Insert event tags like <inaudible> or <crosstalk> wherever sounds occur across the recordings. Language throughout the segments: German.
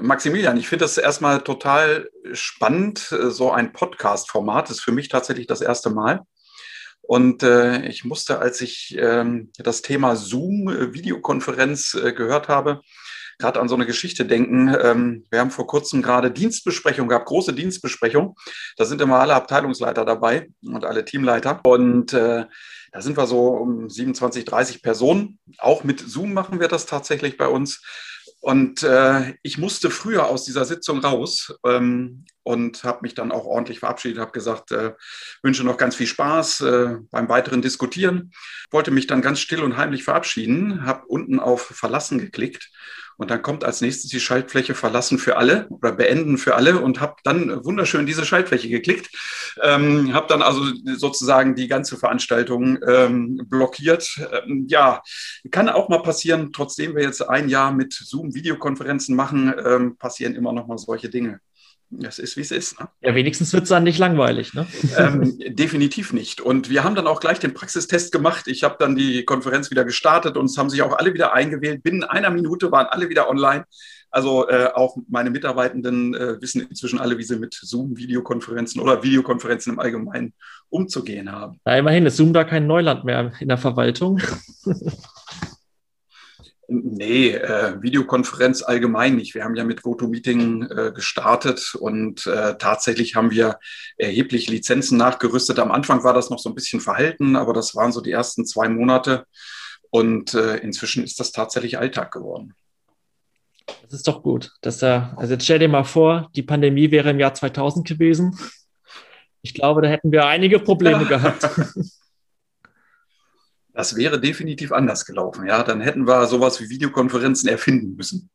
Maximilian, ich finde das erstmal total spannend. So ein Podcast-Format ist für mich tatsächlich das erste Mal. Und äh, ich musste, als ich ähm, das Thema Zoom-Videokonferenz äh, gehört habe, gerade an so eine Geschichte denken. Ähm, wir haben vor kurzem gerade Dienstbesprechung gehabt, große Dienstbesprechung. Da sind immer alle Abteilungsleiter dabei und alle Teamleiter. Und äh, da sind wir so um 27, 30 Personen. Auch mit Zoom machen wir das tatsächlich bei uns. Und äh, ich musste früher aus dieser Sitzung raus ähm, und habe mich dann auch ordentlich verabschiedet, habe gesagt, äh, wünsche noch ganz viel Spaß äh, beim weiteren Diskutieren. Wollte mich dann ganz still und heimlich verabschieden, habe unten auf Verlassen geklickt und dann kommt als nächstes die Schaltfläche verlassen für alle oder beenden für alle und habe dann wunderschön diese Schaltfläche geklickt. Ähm, habe dann also sozusagen die ganze Veranstaltung ähm, blockiert. Ähm, ja, kann auch mal passieren, trotzdem wir jetzt ein Jahr mit Zoom-Videokonferenzen machen, ähm, passieren immer noch mal solche Dinge. Das ist, wie es ist. Ne? Ja, wenigstens wird es dann nicht langweilig. Ne? Ähm, definitiv nicht. Und wir haben dann auch gleich den Praxistest gemacht. Ich habe dann die Konferenz wieder gestartet und es haben sich auch alle wieder eingewählt. Binnen einer Minute waren alle wieder online. Also äh, auch meine Mitarbeitenden äh, wissen inzwischen alle, wie sie mit Zoom-Videokonferenzen oder Videokonferenzen im Allgemeinen umzugehen haben. Ja, immerhin ist Zoom da kein Neuland mehr in der Verwaltung. <laughs> Nee, äh, Videokonferenz allgemein nicht. Wir haben ja mit GoToMeeting äh, gestartet und äh, tatsächlich haben wir erheblich Lizenzen nachgerüstet. Am Anfang war das noch so ein bisschen verhalten, aber das waren so die ersten zwei Monate und äh, inzwischen ist das tatsächlich Alltag geworden. Das ist doch gut. Dass da, also jetzt stell dir mal vor, die Pandemie wäre im Jahr 2000 gewesen. Ich glaube, da hätten wir einige Probleme ja. <laughs> gehabt. Das wäre definitiv anders gelaufen. Ja, dann hätten wir sowas wie Videokonferenzen erfinden müssen.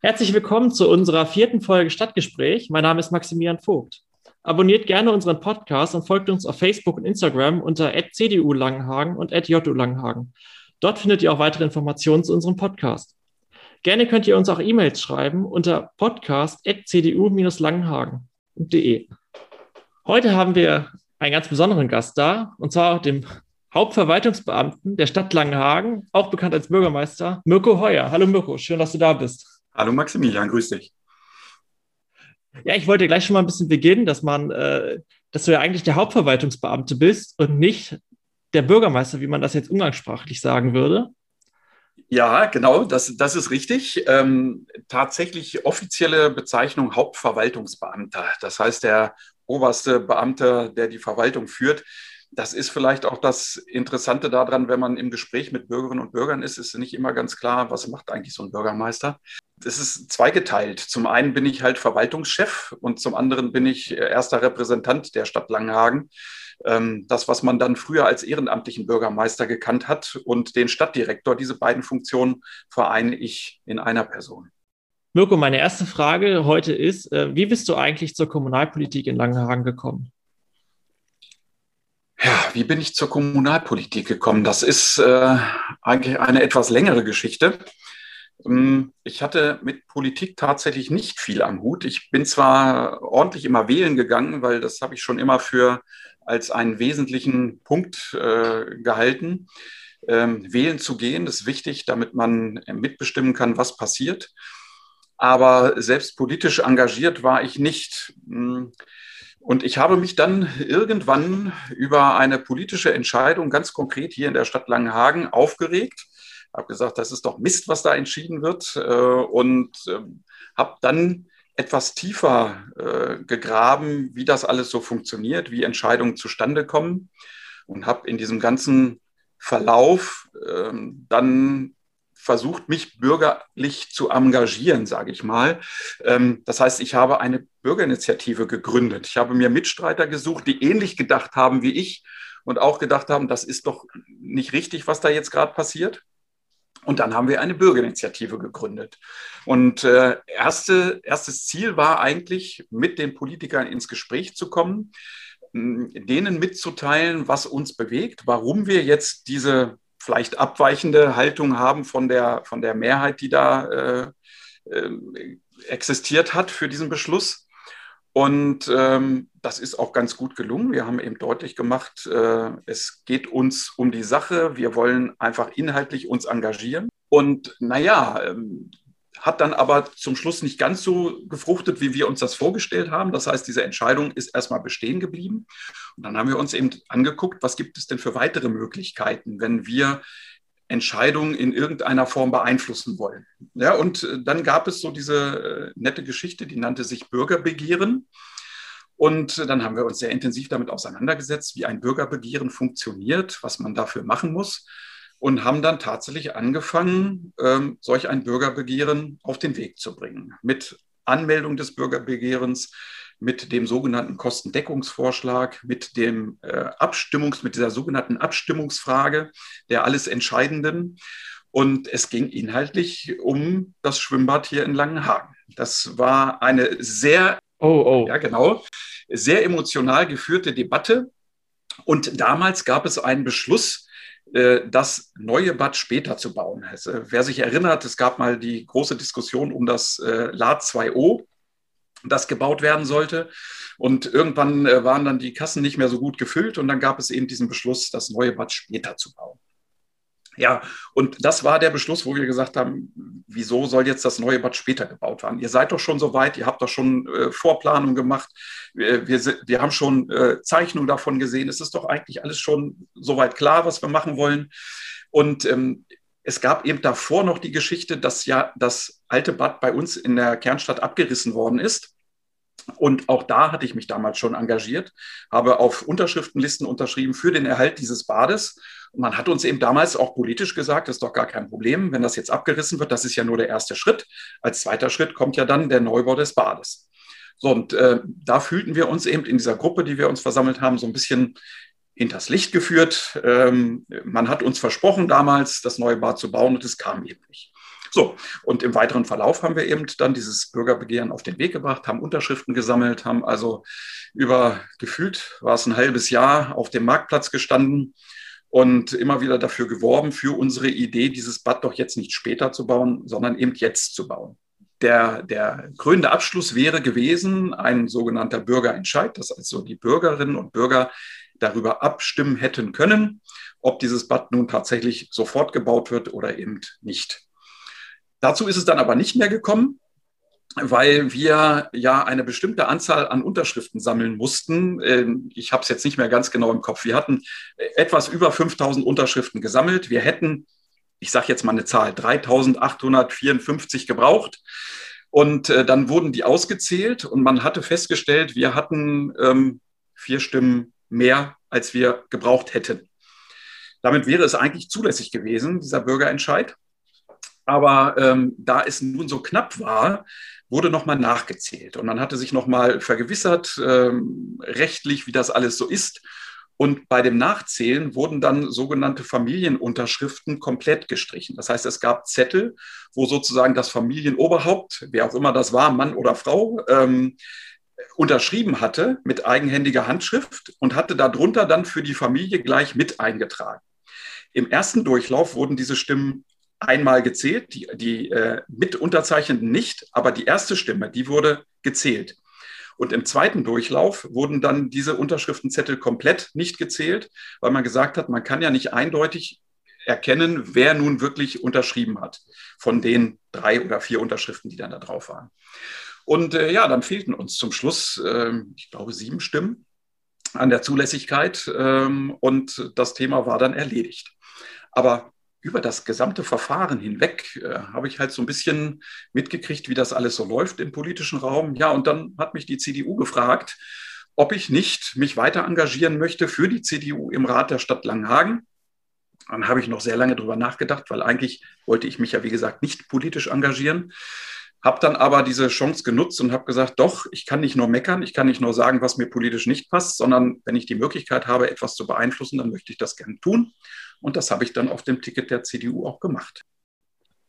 Herzlich willkommen zu unserer vierten Folge Stadtgespräch. Mein Name ist Maximilian Vogt. Abonniert gerne unseren Podcast und folgt uns auf Facebook und Instagram unter @cdu Langenhagen und @ju Langenhagen. Dort findet ihr auch weitere Informationen zu unserem Podcast. Gerne könnt ihr uns auch E-Mails schreiben unter podcast.cdu-langenhagen.de. Heute haben wir einen ganz besonderen Gast da, und zwar den Hauptverwaltungsbeamten der Stadt Langenhagen, auch bekannt als Bürgermeister, Mirko Heuer. Hallo Mirko, schön, dass du da bist. Hallo Maximilian, grüß dich. Ja, ich wollte gleich schon mal ein bisschen beginnen, dass man, äh, dass du ja eigentlich der Hauptverwaltungsbeamte bist und nicht der Bürgermeister, wie man das jetzt umgangssprachlich sagen würde. Ja, genau, das, das ist richtig. Ähm, tatsächlich offizielle Bezeichnung Hauptverwaltungsbeamter. Das heißt, der oberste Beamte, der die Verwaltung führt. Das ist vielleicht auch das Interessante daran, wenn man im Gespräch mit Bürgerinnen und Bürgern ist, ist nicht immer ganz klar, was macht eigentlich so ein Bürgermeister das ist zweigeteilt. Zum einen bin ich halt Verwaltungschef und zum anderen bin ich äh, erster Repräsentant der Stadt Langenhagen. Ähm, das, was man dann früher als ehrenamtlichen Bürgermeister gekannt hat und den Stadtdirektor, diese beiden Funktionen vereine ich in einer Person. Mirko, meine erste Frage heute ist, äh, wie bist du eigentlich zur Kommunalpolitik in Langenhagen gekommen? Ja, wie bin ich zur Kommunalpolitik gekommen? Das ist äh, eigentlich eine etwas längere Geschichte. Ähm, ich hatte mit Politik tatsächlich nicht viel am Hut. Ich bin zwar ordentlich immer wählen gegangen, weil das habe ich schon immer für als einen wesentlichen Punkt äh, gehalten. Ähm, wählen zu gehen ist wichtig, damit man mitbestimmen kann, was passiert. Aber selbst politisch engagiert war ich nicht. Hm. Und ich habe mich dann irgendwann über eine politische Entscheidung ganz konkret hier in der Stadt Langenhagen aufgeregt habe gesagt, das ist doch Mist, was da entschieden wird äh, und äh, habe dann etwas tiefer äh, gegraben, wie das alles so funktioniert, wie Entscheidungen zustande kommen und habe in diesem ganzen Verlauf ähm, dann versucht, mich bürgerlich zu engagieren, sage ich mal. Ähm, das heißt, ich habe eine Bürgerinitiative gegründet. Ich habe mir Mitstreiter gesucht, die ähnlich gedacht haben wie ich und auch gedacht haben, das ist doch nicht richtig, was da jetzt gerade passiert. Und dann haben wir eine Bürgerinitiative gegründet. Und äh, erste, erstes Ziel war eigentlich, mit den Politikern ins Gespräch zu kommen, denen mitzuteilen, was uns bewegt, warum wir jetzt diese vielleicht abweichende Haltung haben von der, von der Mehrheit, die da äh, äh, existiert hat für diesen Beschluss. Und ähm, das ist auch ganz gut gelungen. Wir haben eben deutlich gemacht, äh, es geht uns um die Sache. Wir wollen einfach inhaltlich uns engagieren. Und naja, ähm, hat dann aber zum Schluss nicht ganz so gefruchtet, wie wir uns das vorgestellt haben. Das heißt, diese Entscheidung ist erstmal bestehen geblieben. Und dann haben wir uns eben angeguckt, was gibt es denn für weitere Möglichkeiten, wenn wir Entscheidungen in irgendeiner Form beeinflussen wollen. Ja, und äh, dann gab es so diese äh, nette Geschichte, die nannte sich Bürgerbegehren. Und äh, dann haben wir uns sehr intensiv damit auseinandergesetzt, wie ein Bürgerbegehren funktioniert, was man dafür machen muss und haben dann tatsächlich angefangen, ähm, solch ein Bürgerbegehren auf den Weg zu bringen. Mit Anmeldung des Bürgerbegehrens, mit dem sogenannten Kostendeckungsvorschlag, mit dem äh, Abstimmungs, mit dieser sogenannten Abstimmungsfrage der alles Entscheidenden. Und es ging inhaltlich um das Schwimmbad hier in Langenhagen. Das war eine sehr, oh, oh. ja genau, sehr emotional geführte Debatte. Und damals gab es einen Beschluss, äh, das neue Bad später zu bauen. Also, wer sich erinnert, es gab mal die große Diskussion um das äh, LAD 2O, das gebaut werden sollte. Und irgendwann äh, waren dann die Kassen nicht mehr so gut gefüllt und dann gab es eben diesen Beschluss, das neue Bad später zu bauen. Ja, und das war der Beschluss, wo wir gesagt haben, wieso soll jetzt das neue Bad später gebaut werden? Ihr seid doch schon so weit, ihr habt doch schon äh, Vorplanung gemacht, wir, wir, wir, haben schon äh, Zeichnungen davon gesehen, es ist doch eigentlich alles schon soweit klar, was wir machen wollen. Und ähm, es gab eben davor noch die Geschichte, dass ja das alte Bad bei uns in der Kernstadt abgerissen worden ist. Und auch da hatte ich mich damals schon engagiert, habe auf Unterschriftenlisten unterschrieben für den Erhalt dieses Bades. Und man hat uns eben damals auch politisch gesagt, das ist doch gar kein Problem, wenn das jetzt abgerissen wird, das ist ja nur der erste Schritt. Als zweiter Schritt kommt ja dann der Neubau des Bades. So, und äh, da fühlten wir uns eben in dieser Gruppe, die wir uns versammelt haben, so ein bisschen hinters Licht geführt. Ähm, man hat uns versprochen damals, das neue Bad zu bauen und es kam eben nicht. So, und im weiteren Verlauf haben wir eben dann dieses Bürgerbegehren auf den Weg gebracht, haben Unterschriften gesammelt, haben also über gefühlt war es ein halbes Jahr auf dem Marktplatz gestanden und immer wieder dafür geworben, für unsere Idee, dieses Bad doch jetzt nicht später zu bauen, sondern eben jetzt zu bauen. Der, der krönende Abschluss wäre gewesen ein sogenannter Bürgerentscheid, dass also die Bürgerinnen und Bürger darüber abstimmen hätten können, ob dieses Bad nun tatsächlich sofort gebaut wird oder eben nicht. Dazu ist es dann aber nicht mehr gekommen, weil wir ja eine bestimmte Anzahl an Unterschriften sammeln mussten. Ähm, ich habe es jetzt nicht mehr ganz genau im Kopf. Wir hatten etwas über 5000 Unterschriften gesammelt. Wir hätten, ich sage jetzt mal eine Zahl, 3854 gebraucht. Und äh, dann wurden die ausgezählt und man hatte festgestellt, wir hatten ähm, vier Stimmen mehr, als wir gebraucht hätten. Damit wäre es eigentlich zulässig gewesen, dieser Bürgerentscheid. Aber ähm, da es nun so knapp war, wurde nochmal nachgezählt. Und man hatte sich nochmal vergewissert, ähm, rechtlich, wie das alles so ist. Und bei dem Nachzählen wurden dann sogenannte Familienunterschriften komplett gestrichen. Das heißt, es gab Zettel, wo sozusagen das Familienoberhaupt, wer auch immer das war, Mann oder Frau, ähm, unterschrieben hatte mit eigenhändiger Handschrift und hatte darunter dann für die Familie gleich mit eingetragen. Im ersten Durchlauf wurden diese Stimmen einmal gezählt, die, die äh, mit Unterzeichnenden nicht, aber die erste Stimme, die wurde gezählt. Und im zweiten Durchlauf wurden dann diese Unterschriftenzettel komplett nicht gezählt, weil man gesagt hat, man kann ja nicht eindeutig erkennen, wer nun wirklich unterschrieben hat von den drei oder vier Unterschriften, die dann da drauf waren. Und äh, ja, dann fehlten uns zum Schluss, äh, ich glaube, sieben Stimmen an der Zulässigkeit ähm, und das Thema war dann erledigt. Aber über das gesamte Verfahren hinweg äh, habe ich halt so ein bisschen mitgekriegt, wie das alles so läuft im politischen Raum. Ja, und dann hat mich die CDU gefragt, ob ich nicht mich weiter engagieren möchte für die CDU im Rat der Stadt Langenhagen. Dann habe ich noch sehr lange drüber nachgedacht, weil eigentlich wollte ich mich ja, wie gesagt, nicht politisch engagieren. Habe dann aber diese Chance genutzt und habe gesagt, doch, ich kann nicht nur meckern, ich kann nicht nur sagen, was mir politisch nicht passt, sondern wenn ich die Möglichkeit habe, etwas zu beeinflussen, dann möchte ich das gerne tun. Und das habe ich dann auf dem Ticket der CDU auch gemacht.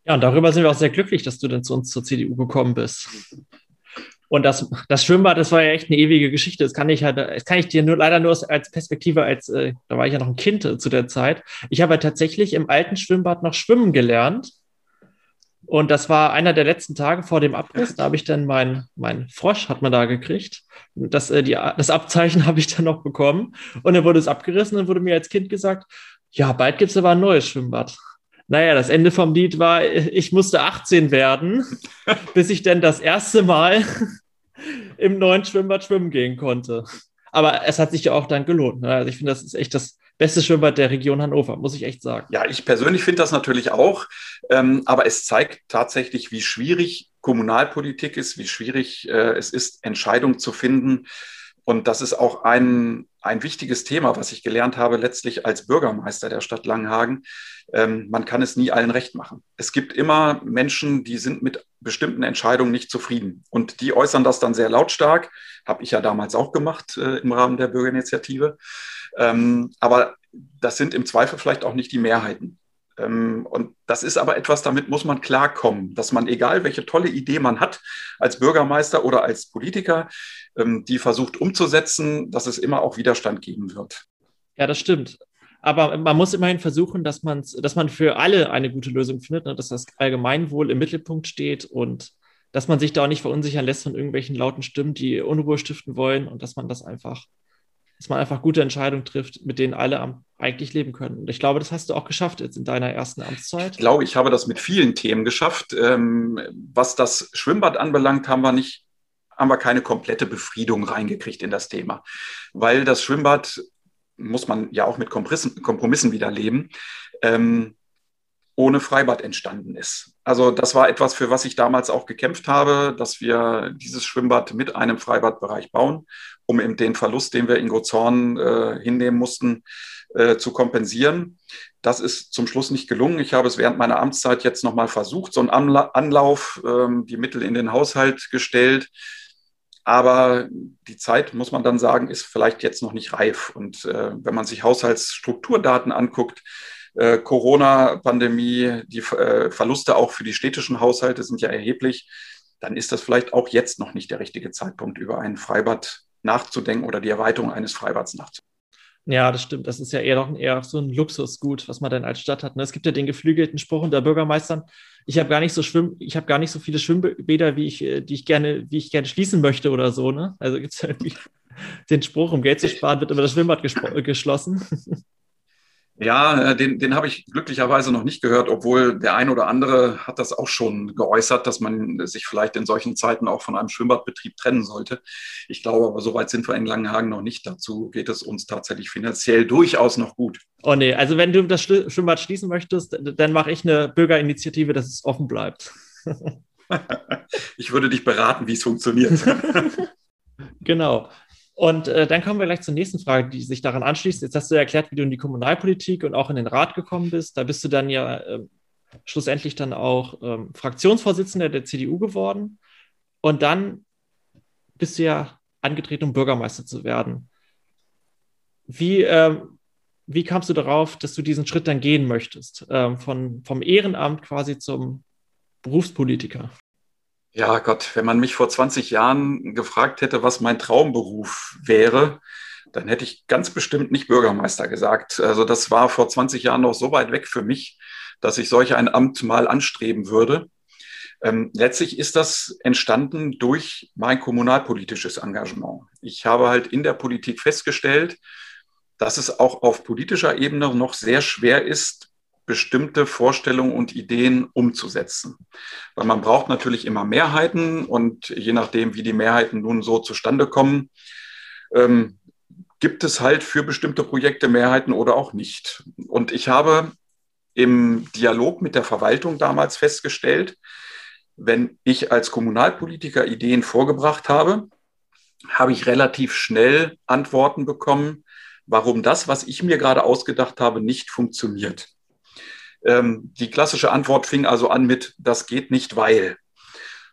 Ja, und darüber sind wir auch sehr glücklich, dass du dann zu uns zur CDU gekommen bist. Und das, das Schwimmbad, das war ja echt eine ewige Geschichte. Das kann ich halt, das kann ich dir nur leider nur als Perspektive, als äh, da war ich ja noch ein Kind zu der Zeit. Ich habe ja tatsächlich im alten Schwimmbad noch schwimmen gelernt Und das war einer der letzten Tage vor dem Abriss. Da habe ich dann mein, mein Frosch hat man da gekriegt. Das, äh, die, das Abzeichen <laughs> habe ich dann noch bekommen. Und dann wurde es abgerissen und wurde mir als Kind gesagt, ja, bald gibt es aber ein neues Schwimmbad. Naja, das Ende vom Lied war, ich musste 18 werden, <laughs> bis ich dann das erste Mal <laughs> im neuen Schwimmbad schwimmen gehen konnte. Aber es hat sich ja auch dann gelohnt. Ne? Also ich finde, das ist echt das beste Schwimmbad der Region Hannover, muss ich echt sagen. Ja, ich persönlich finde das natürlich auch. Ähm, aber es zeigt tatsächlich, wie schwierig Kommunalpolitik ist, wie schwierig äh, es ist, Entscheidungen zu finden. Und das ist auch ein, ein wichtiges Thema, was ich gelernt habe, letztlich als Bürgermeister der Stadt Langenhagen. Ähm, man kann es nie allen recht machen. Es gibt immer Menschen, die sind mit bestimmten Entscheidungen nicht zufrieden. Und die äußern das dann sehr lautstark. Habe ich ja damals auch gemacht äh, im Rahmen der Bürgerinitiative. Ähm, aber das sind im Zweifel vielleicht auch nicht die Mehrheiten. Ähm, und das ist aber etwas, damit muss man klarkommen, dass man, egal welche tolle Idee man hat, als Bürgermeister oder als Politiker, ähm, die versucht umzusetzen, dass es immer auch Widerstand geben wird. Ja, das stimmt. Aber man muss immerhin versuchen, dass, dass man für alle eine gute Lösung findet, ne? dass das Allgemeinwohl im Mittelpunkt steht und dass man sich da auch nicht verunsichern lässt von irgendwelchen lauten Stimmen, die Unruhe stiften wollen und dass man das einfach dass man einfach gute Entscheidungen trifft, mit denen alle eigentlich leben können. Und ich glaube, das hast du auch geschafft jetzt in deiner ersten Amtszeit. Ich glaube, ich habe das mit vielen Themen geschafft. Ähm, was das Schwimmbad anbelangt, haben wir nicht, haben wir keine komplette Befriedung reingekriegt in das Thema. Weil das Schwimmbad, muss man ja auch mit Kompromissen wieder leben, ähm, ohne Freibad entstanden ist. Also das war etwas, für was ich damals auch gekämpft habe, dass wir dieses Schwimmbad mit einem Freibadbereich bauen um eben den Verlust, den wir in Gozorn äh, hinnehmen mussten, äh, zu kompensieren. Das ist zum Schluss nicht gelungen. Ich habe es während meiner Amtszeit jetzt nochmal versucht, so einen Anlauf, ähm, die Mittel in den Haushalt gestellt. Aber die Zeit, muss man dann sagen, ist vielleicht jetzt noch nicht reif. Und äh, wenn man sich Haushaltsstrukturdaten anguckt, äh, Corona-Pandemie, die äh, Verluste auch für die städtischen Haushalte sind ja erheblich, dann ist das vielleicht auch jetzt noch nicht der richtige Zeitpunkt, über ein Freibad nachzudenken oder die Erweiterung eines Freibads nachzudenken. Ja, das stimmt. Das ist ja eher noch eher so ein Luxusgut, was man dann als Stadt hat. Ne? Es gibt ja den geflügelten Spruch unter Bürgermeistern, ich habe gar nicht so Schwimm, gar nicht so viele Schwimmbäder, wie ich, äh, die ich gerne, wie ich gerne schließen möchte oder so. Ne? Also gibt es ja irgendwie <laughs> den Spruch, um Geld zu sparen, wird immer das Schwimmbad geschlossen. <laughs> Ja, äh, den, den habe ich glücklicherweise noch nicht gehört, obwohl der ein oder andere hat das auch schon geäußert, dass man sich vielleicht in solchen Zeiten auch von einem Schwimmbadbetrieb trennen sollte. Ich glaube aber, so weit sind wir in Langenhagen noch nicht. Dazu geht es uns tatsächlich finanziell durchaus noch gut. Oh nee, also wenn du das Schwimmbad schließen möchtest, dann mache ich eine Bürgerinitiative, dass es offen bleibt. <laughs> ich würde dich beraten, wie es funktioniert. <laughs> genau. Und äh, dann kommen wir gleich zur nächsten Frage, die sich daran anschließt. Jetzt hast du erklärt, wie du in die Kommunalpolitik und auch in den Rat gekommen bist. Da bist du dann ja äh, schlussendlich dann auch ähm, Fraktionsvorsitzender der CDU geworden. Und dann bist du ja angetreten, um Bürgermeister zu werden. Wie, ähm, wie kamst du darauf, dass du diesen Schritt dann gehen möchtest, ähm, von, vom Ehrenamt quasi zum Berufspolitiker? Ja, Gott, wenn man mich vor 20 Jahren gefragt hätte, was mein Traumberuf wäre, dann hätte ich ganz bestimmt nicht Bürgermeister gesagt. Also das war vor 20 Jahren noch so weit weg für mich, dass ich solch ein Amt mal anstreben würde. Ähm, letztlich ist das entstanden durch mein kommunalpolitisches Engagement. Ich habe halt in der Politik festgestellt, dass es auch auf politischer Ebene noch sehr schwer ist, bestimmte Vorstellungen und Ideen umzusetzen. Weil man braucht natürlich immer Mehrheiten und je nachdem, wie die Mehrheiten nun so zustande kommen, ähm, gibt es halt für bestimmte Projekte Mehrheiten oder auch nicht. Und ich habe im Dialog mit der Verwaltung damals festgestellt, wenn ich als Kommunalpolitiker Ideen vorgebracht habe, habe ich relativ schnell Antworten bekommen, warum das, was ich mir gerade ausgedacht habe, nicht funktioniert. Ähm, die klassische Antwort fing also an mit, das geht nicht, weil.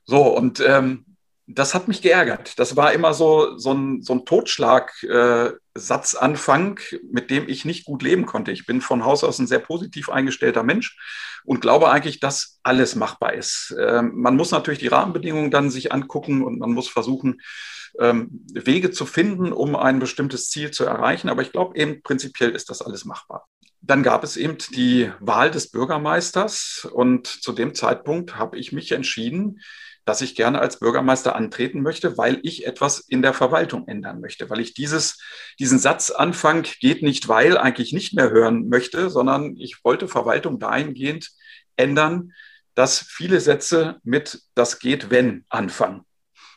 So, und ähm, das hat mich geärgert. Das war immer so, so ein, so ein Totschlag-Satzanfang, äh, mit dem ich nicht gut leben konnte. Ich bin von Haus aus ein sehr positiv eingestellter Mensch und glaube eigentlich, dass alles machbar ist. Ähm, man muss natürlich die Rahmenbedingungen dann sich angucken und man muss versuchen, ähm, Wege zu finden, um ein bestimmtes Ziel zu erreichen. Aber ich glaube eben, prinzipiell ist das alles machbar. Dann gab es eben die Wahl des Bürgermeisters und zu dem Zeitpunkt habe ich mich entschieden, dass ich gerne als Bürgermeister antreten möchte, weil ich etwas in der Verwaltung ändern möchte, weil ich dieses, diesen Satzanfang geht nicht, weil eigentlich nicht mehr hören möchte, sondern ich wollte Verwaltung dahingehend ändern, dass viele Sätze mit das geht, wenn anfangen.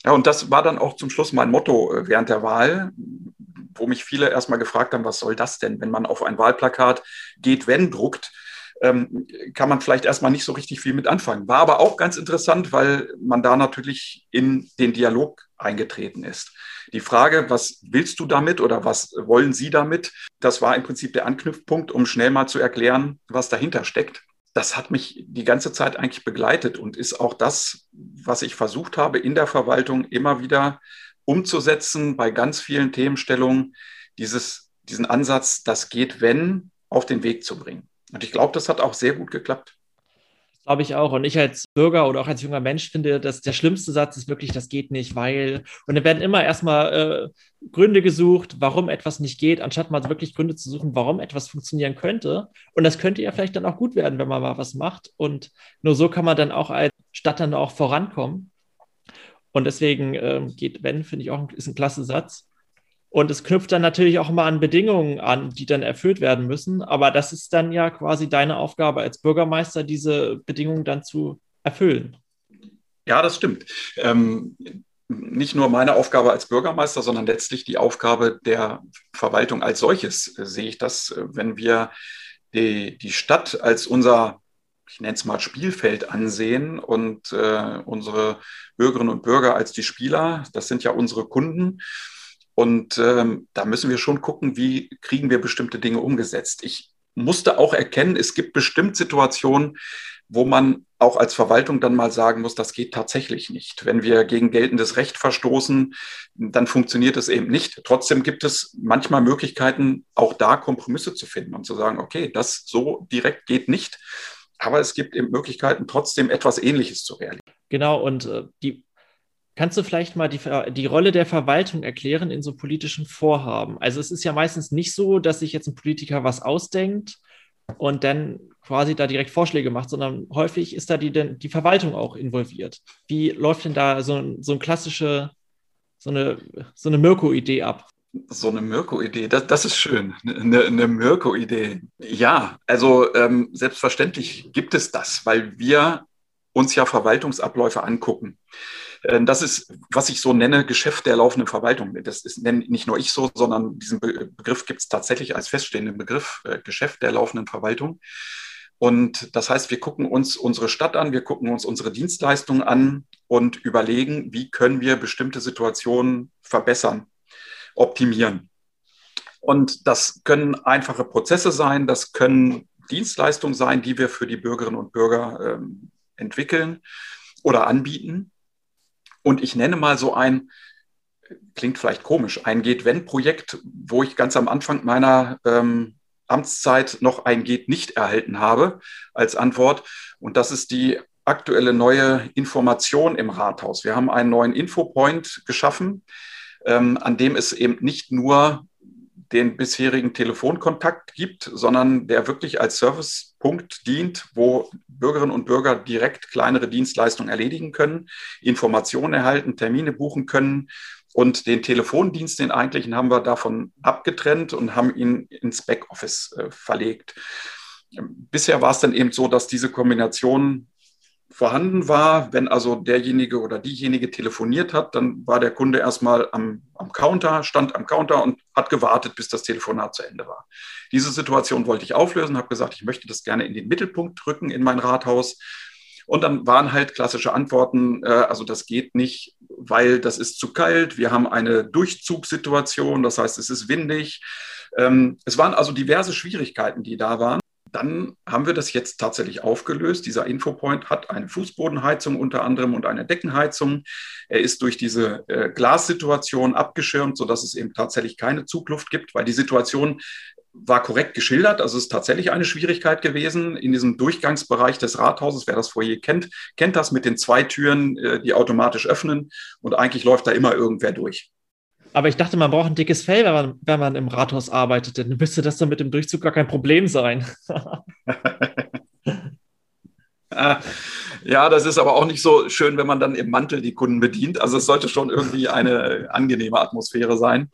Ja, und das war dann auch zum Schluss mein Motto äh, während der Wahl, wo mich viele erstmal gefragt haben, was soll das denn, wenn man auf ein Wahlplakat geht, wenn druckt ähm, kann man vielleicht erstmal nicht so richtig viel mit anfangen. War aber auch ganz interessant, weil man da natürlich in den Dialog eingetreten ist. Die Frage, was willst du damit oder was wollen Sie damit, das war im Prinzip der Anknüpfpunkt, um schnell mal zu erklären, was dahinter steckt. Das hat mich die ganze Zeit eigentlich begleitet und ist auch das, was ich versucht habe, in der Verwaltung immer wieder umzusetzen bei ganz vielen Themenstellungen, dieses, diesen Ansatz, das geht, wenn, auf den Weg zu bringen. Und ich glaube, das hat auch sehr gut geklappt. Glaube ich auch. Und ich als Bürger oder auch als junger Mensch finde, dass der schlimmste Satz ist wirklich, das geht nicht, weil. Und dann werden immer erstmal äh, Gründe gesucht, warum etwas nicht geht, anstatt mal wirklich Gründe zu suchen, warum etwas funktionieren könnte. Und das könnte ja vielleicht dann auch gut werden, wenn man mal was macht. Und nur so kann man dann auch als Stadt dann auch vorankommen. Und deswegen äh, geht wenn, finde ich auch, ist ein klasse Satz. Und es knüpft dann natürlich auch immer an Bedingungen an, die dann erfüllt werden müssen. Aber das ist dann ja quasi deine Aufgabe als Bürgermeister, diese Bedingungen dann zu erfüllen. Ja, das stimmt. Ähm, nicht nur meine Aufgabe als Bürgermeister, sondern letztlich die Aufgabe der Verwaltung als solches äh, sehe ich das, äh, wenn wir die, die Stadt als unser ich nenne es mal Spielfeld ansehen und äh, unsere Bürgerinnen und Bürger als die Spieler, das sind ja unsere Kunden. Und ähm, da müssen wir schon gucken, wie kriegen wir bestimmte Dinge umgesetzt. Ich musste auch erkennen, es gibt bestimmt Situationen, wo man auch als Verwaltung dann mal sagen muss, das geht tatsächlich nicht. Wenn wir gegen geltendes Recht verstoßen, dann funktioniert es eben nicht. Trotzdem gibt es manchmal Möglichkeiten, auch da Kompromisse zu finden und zu sagen, okay, das so direkt geht nicht. Aber es gibt eben Möglichkeiten, trotzdem etwas Ähnliches zu realisieren. Genau, und äh, die Kannst du vielleicht mal die, die Rolle der Verwaltung erklären in so politischen Vorhaben? Also es ist ja meistens nicht so, dass sich jetzt ein Politiker was ausdenkt und dann quasi da direkt Vorschläge macht, sondern häufig ist da die, die Verwaltung auch involviert. Wie läuft denn da so, so eine klassische, so eine, so eine Mirko-Idee ab? So eine Mirko-Idee, das, das ist schön. Eine, eine Mirko-Idee. Ja, also ähm, selbstverständlich gibt es das, weil wir uns ja Verwaltungsabläufe angucken. Äh, das ist, was ich so nenne, Geschäft der laufenden Verwaltung. Das ist nenne nicht nur ich so, sondern diesen Begriff gibt es tatsächlich als feststehenden Begriff, äh, Geschäft der laufenden Verwaltung. Und das heißt, wir gucken uns unsere Stadt an, wir gucken uns unsere Dienstleistungen an und überlegen, wie können wir bestimmte Situationen verbessern, optimieren. Und das können einfache Prozesse sein, das können Dienstleistungen sein, die wir für die Bürgerinnen und Bürger ähm, entwickeln oder anbieten. Und ich nenne mal so ein, klingt vielleicht komisch, ein Geht-Wenn-Projekt, wo ich ganz am Anfang meiner ähm, Amtszeit noch ein Geht nicht erhalten habe als Antwort. Und das ist die aktuelle neue Information im Rathaus. Wir haben einen neuen Infopoint geschaffen, ähm, an dem es eben nicht nur den bisherigen Telefonkontakt gibt, sondern der wirklich als Servicepunkt dient, wo Bürgerinnen und Bürger direkt kleinere Dienstleistungen erledigen können, Informationen erhalten, Termine buchen können. Und den Telefondienst, den eigentlichen, haben wir davon abgetrennt und haben ihn ins Backoffice äh, verlegt. Bisher war es dann eben so, dass diese Kombination vorhanden war. Wenn also derjenige oder diejenige telefoniert hat, dann war der Kunde erstmal am, am Counter, stand am Counter und hat gewartet, bis das Telefonat zu Ende war. Diese Situation wollte ich auflösen, habe gesagt, ich möchte das gerne in den Mittelpunkt rücken in mein Rathaus. Und dann waren halt klassische Antworten, äh, also das geht nicht, weil das ist zu kalt, wir haben eine Durchzugssituation, das heißt, es ist windig. Ähm, es waren also diverse Schwierigkeiten, die da waren dann haben wir das jetzt tatsächlich aufgelöst. Dieser Infopoint hat eine Fußbodenheizung unter anderem und eine Deckenheizung. Er ist durch diese äh, Glassituation abgeschirmt, sodass es eben tatsächlich keine Zugluft gibt, weil die Situation war korrekt geschildert. Also es ist tatsächlich eine Schwierigkeit gewesen. In diesem Durchgangsbereich des Rathauses, wer das Foyer kennt, kennt das mit den zwei Türen, äh, die automatisch öffnen. Und eigentlich läuft da immer irgendwer durch. Aber ich dachte, man braucht ein dickes Fell, wenn man, wenn man im Rathaus arbeitet. Dann müsste das dann mit dem Durchzug gar kein Problem sein. <laughs> ja, das ist aber auch nicht so schön, wenn man dann im Mantel die Kunden bedient. Also es sollte schon irgendwie eine angenehme Atmosphäre sein.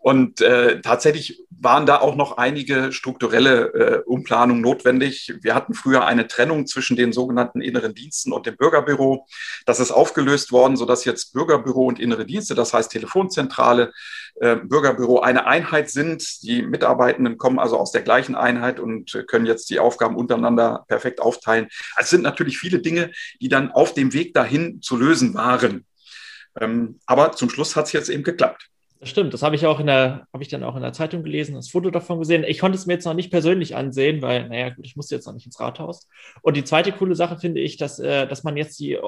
Und äh, tatsächlich waren da auch noch einige strukturelle äh, Umplanungen notwendig. Wir hatten früher eine Trennung zwischen den sogenannten inneren Diensten und dem Bürgerbüro. Das ist aufgelöst worden, sodass jetzt Bürgerbüro und innere Dienste, das heißt Telefonzentrale, äh, Bürgerbüro eine Einheit sind. Die Mitarbeitenden kommen also aus der gleichen Einheit und können jetzt die Aufgaben untereinander perfekt aufteilen. Also es sind natürlich viele Dinge, die dann auf dem Weg dahin zu lösen waren. Ähm, aber zum Schluss hat es jetzt eben geklappt. Das stimmt, das habe ich auch in der, habe ich dann auch in der Zeitung gelesen, das Foto davon gesehen. Ich konnte es mir jetzt noch nicht persönlich ansehen, weil, naja, gut, ich musste jetzt noch nicht ins Rathaus. Und die zweite coole Sache finde ich, dass, äh, dass man jetzt die,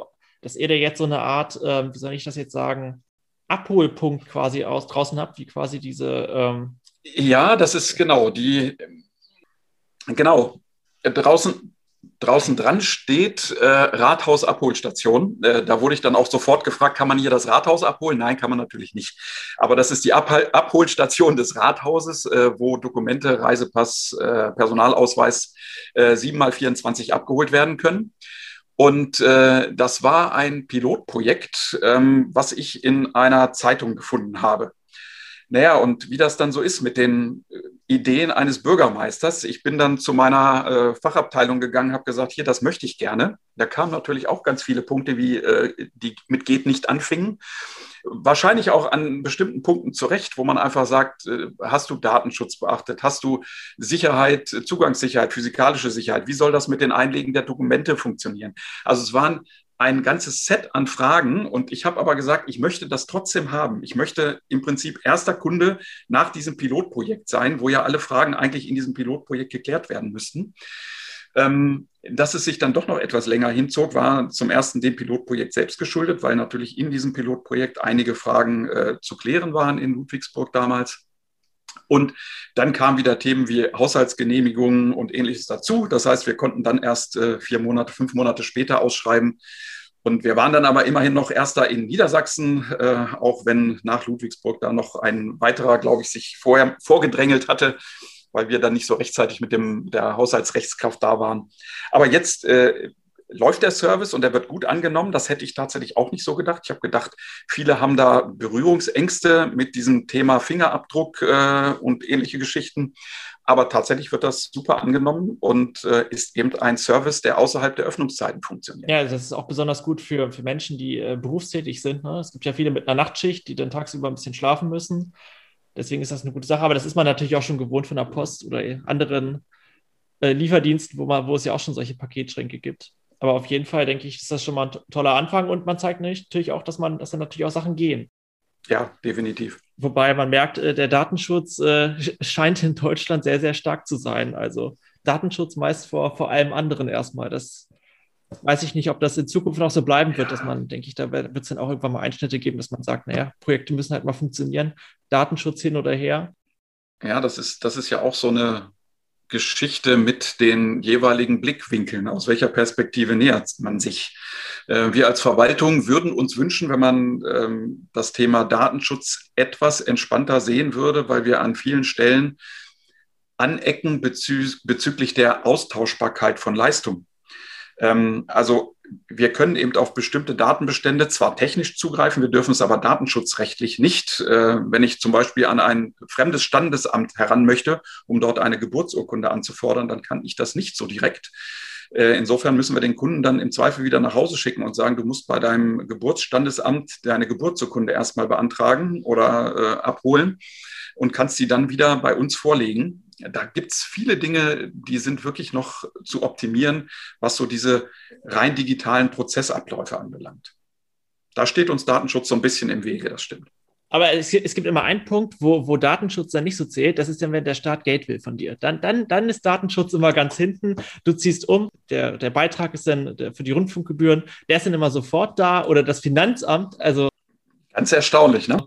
dass ihr da jetzt so eine Art, äh, wie soll ich das jetzt sagen, Abholpunkt quasi aus draußen habt, wie quasi diese. Ähm ja, das ist genau die, genau. Draußen, draußen dran steht äh, Rathaus-Abholstation. Äh, da wurde ich dann auch sofort gefragt, kann man hier das Rathaus abholen? Nein, kann man natürlich nicht. Aber das ist die Ab Abholstation des Rathauses, äh, wo Dokumente, Reisepass, äh, Personalausweis äh, 7 mal 24 abgeholt werden können. Und äh, das war ein Pilotprojekt, ähm, was ich in einer Zeitung gefunden habe. Naja, und wie das dann so ist mit den äh, Ideen eines Bürgermeisters. Ich bin dann zu meiner äh, Fachabteilung gegangen, habe gesagt, hier, das möchte ich gerne. Da kamen natürlich auch ganz viele Punkte, wie äh, die mit geht nicht anfingen. Wahrscheinlich auch an bestimmten Punkten zurecht, wo man einfach sagt, äh, hast du Datenschutz beachtet? Hast du Sicherheit, Zugangssicherheit, physikalische Sicherheit? Wie soll das mit den Einlegen der Dokumente funktionieren? Also es waren ein ganzes Set an Fragen und ich habe aber gesagt, ich möchte das trotzdem haben. Ich möchte im Prinzip erster Kunde nach diesem Pilotprojekt sein, wo ja alle Fragen eigentlich in diesem Pilotprojekt geklärt werden müssten. Ähm, dass es sich dann doch noch etwas länger hinzog, war zum ersten dem Pilotprojekt selbst geschuldet, weil natürlich in diesem Pilotprojekt einige Fragen äh, zu klären waren in Ludwigsburg damals. Und dann kamen wieder Themen wie Haushaltsgenehmigungen und ähnliches dazu. Das heißt, wir konnten dann erst äh, vier Monate, fünf Monate später ausschreiben. Und wir waren dann aber immerhin noch Erster in Niedersachsen, äh, auch wenn nach Ludwigsburg da noch ein weiterer, glaube ich, sich vorher vorgedrängelt hatte, weil wir dann nicht so rechtzeitig mit dem, der Haushaltsrechtskraft da waren. Aber jetzt äh, läuft der Service und er wird gut angenommen. Das hätte ich tatsächlich auch nicht so gedacht. Ich habe gedacht, viele haben da Berührungsängste mit diesem Thema Fingerabdruck äh, und ähnliche Geschichten. Aber tatsächlich wird das super angenommen und äh, ist eben ein Service, der außerhalb der Öffnungszeiten funktioniert. Ja, das ist auch besonders gut für, für Menschen, die äh, berufstätig sind. Ne? Es gibt ja viele mit einer Nachtschicht, die dann tagsüber ein bisschen schlafen müssen. Deswegen ist das eine gute Sache. Aber das ist man natürlich auch schon gewohnt von der Post oder anderen äh, Lieferdiensten, wo, man, wo es ja auch schon solche Paketschränke gibt. Aber auf jeden Fall denke ich, ist das schon mal ein toller Anfang und man zeigt natürlich auch, dass man, dass dann natürlich auch Sachen gehen. Ja, definitiv. Wobei man merkt, äh, der Datenschutz äh, <laughs> scheint in Deutschland sehr, sehr stark zu sein. Also Datenschutz meist vor, vor allem anderen erstmal. Das weiß ich nicht, ob das in Zukunft noch so bleiben wird, dass man, denke ich, da wird es dann auch irgendwann mal Einschnitte geben, dass man sagt, naja, Projekte müssen halt mal funktionieren, Datenschutz hin oder her. Ja, das ist, das ist ja auch so eine Geschichte mit den jeweiligen Blickwinkeln. Aus welcher Perspektive nähert man sich? Äh, wir als Verwaltung würden uns wünschen, wenn man ähm, das Thema Datenschutz etwas entspannter sehen würde, weil wir an vielen Stellen anecken bezü bezüglich der Austauschbarkeit von Leistung. Ähm, also wir können eben auf bestimmte Datenbestände zwar technisch zugreifen, wir dürfen es aber datenschutzrechtlich nicht. Äh, wenn ich zum Beispiel an ein fremdes Standesamt heran möchte, um dort eine Geburtsurkunde anzufordern, dann kann ich das nicht so direkt. Äh, insofern müssen wir den Kunden dann im Zweifel wieder nach Hause schicken und sagen, du musst bei deinem Geburtsstandesamt deine Geburtsurkunde erstmal beantragen oder äh, abholen und kannst sie dann wieder bei uns vorlegen da gibt es viele Dinge, die sind wirklich noch zu optimieren, was so diese rein digitalen Prozessabläufe anbelangt. Da steht uns Datenschutz so ein bisschen im Wege, das stimmt. Aber es, es gibt immer einen Punkt, wo, wo Datenschutz dann nicht so zählt. Das ist dann, wenn der Staat Geld will von dir. Dann, dann, dann ist Datenschutz immer ganz hinten. Du ziehst um, der, der Beitrag ist dann für die Rundfunkgebühren, der ist dann immer sofort da. Oder das Finanzamt, also. Ganz erstaunlich, ne?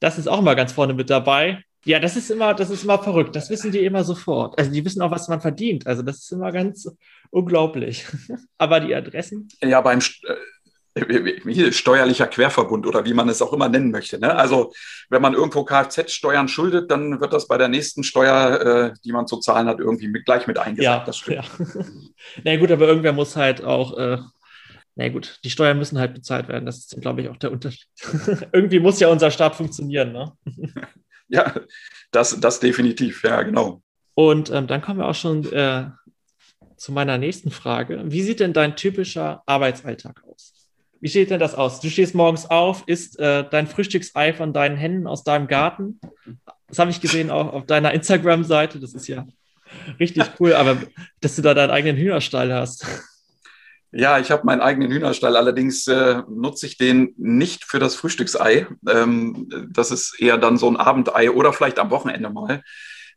Das ist auch immer ganz vorne mit dabei. Ja, das ist immer, das ist immer verrückt. Das wissen die immer sofort. Also die wissen auch, was man verdient. Also das ist immer ganz unglaublich. <laughs> Aber die Adressen? Ja, beim, äh, steuerlicher Querverbund oder wie man es auch immer nennen möchte. Ne? Also wenn man irgendwo Kfz-Steuern schuldet, dann wird das bei der nächsten Steuer, äh, die man zu zahlen hat, irgendwie mit, gleich mit eingesetzt. Ja, das stimmt. Ja. <laughs> Na gut, aber irgendwer muss halt auch, äh, na gut, die Steuern müssen halt bezahlt werden. Das ist, glaube ich, auch der Unterschied. <laughs> irgendwie muss ja unser Staat funktionieren. Ne? Ja, das, das definitiv, ja, genau. Und ähm, dann kommen wir auch schon äh, zu meiner nächsten Frage. Wie sieht denn dein typischer Arbeitsalltag aus? Wie sieht denn das aus? Du stehst morgens auf, isst äh, dein Frühstücksei von deinen Händen aus deinem Garten. Das habe ich gesehen auch auf deiner Instagram-Seite. Das ist ja richtig <laughs> cool, aber dass du da deinen eigenen Hühnerstall hast. Ja, ich habe meinen eigenen Hühnerstall, allerdings äh, nutze ich den nicht für das Frühstücksei. Ähm, das ist eher dann so ein Abendei oder vielleicht am Wochenende mal.